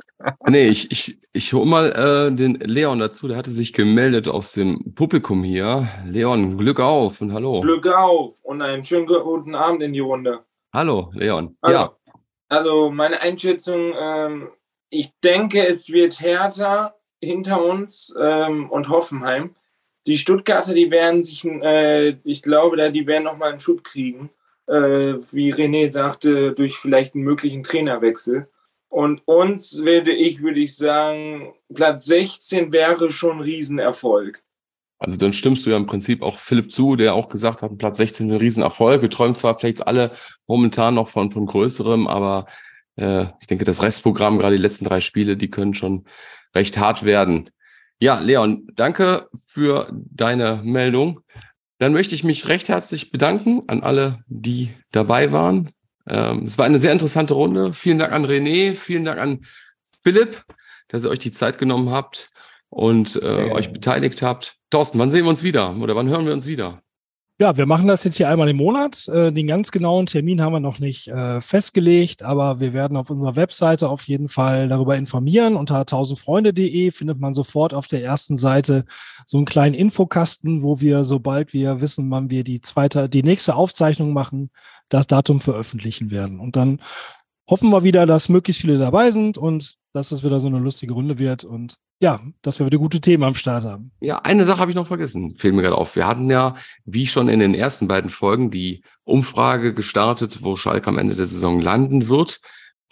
nee, ich, ich, ich hole mal äh, den Leon dazu. Der hatte sich gemeldet aus dem Publikum hier. Leon, Glück auf und hallo. Glück auf und einen schönen guten Abend in die Runde. Hallo, Leon. Also, ja. Also meine Einschätzung, ähm, ich denke, es wird härter hinter uns ähm, und Hoffenheim. Die Stuttgarter, die werden sich, äh, ich glaube, die werden nochmal einen Schub kriegen wie René sagte, durch vielleicht einen möglichen Trainerwechsel. Und uns werde ich, würde ich sagen, Platz 16 wäre schon ein Riesenerfolg. Also dann stimmst du ja im Prinzip auch Philipp zu, der auch gesagt hat, Platz 16 ein Riesenerfolg. Wir träumen zwar vielleicht alle momentan noch von, von größerem, aber äh, ich denke, das Restprogramm, gerade die letzten drei Spiele, die können schon recht hart werden. Ja, Leon, danke für deine Meldung. Dann möchte ich mich recht herzlich bedanken an alle, die dabei waren. Ähm, es war eine sehr interessante Runde. Vielen Dank an René, vielen Dank an Philipp, dass ihr euch die Zeit genommen habt und äh, ja. euch beteiligt habt. Thorsten, wann sehen wir uns wieder oder wann hören wir uns wieder? Ja, wir machen das jetzt hier einmal im Monat. Äh, den ganz genauen Termin haben wir noch nicht äh, festgelegt, aber wir werden auf unserer Webseite auf jeden Fall darüber informieren. Unter 1000freunde.de findet man sofort auf der ersten Seite so einen kleinen Infokasten, wo wir, sobald wir wissen, wann wir die zweite, die nächste Aufzeichnung machen, das Datum veröffentlichen werden. Und dann hoffen wir wieder, dass möglichst viele dabei sind und dass es wieder so eine lustige Runde wird. Und ja, dass wir wieder gute Themen am Start haben. Ja, eine Sache habe ich noch vergessen, fällt mir gerade auf. Wir hatten ja, wie schon in den ersten beiden Folgen, die Umfrage gestartet, wo Schalke am Ende der Saison landen wird.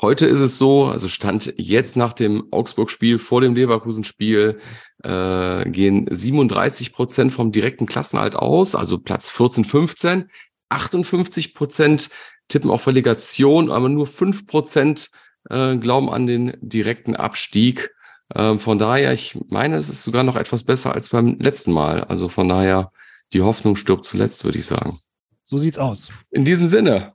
Heute ist es so, also Stand jetzt nach dem Augsburg-Spiel, vor dem Leverkusen-Spiel, äh, gehen 37 Prozent vom direkten Klassenhalt aus, also Platz 14, 15. 58 Prozent tippen auf Relegation, aber nur 5 Prozent äh, glauben an den direkten Abstieg. Ähm, von daher, ich meine, es ist sogar noch etwas besser als beim letzten Mal. Also von daher, die Hoffnung stirbt zuletzt, würde ich sagen. So sieht's aus. In diesem Sinne,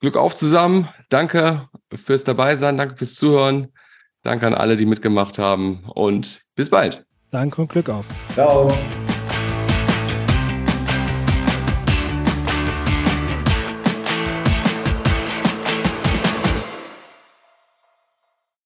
Glück auf zusammen. Danke fürs Dabeisein, danke fürs Zuhören. Danke an alle, die mitgemacht haben und bis bald. Danke und Glück auf. Ciao.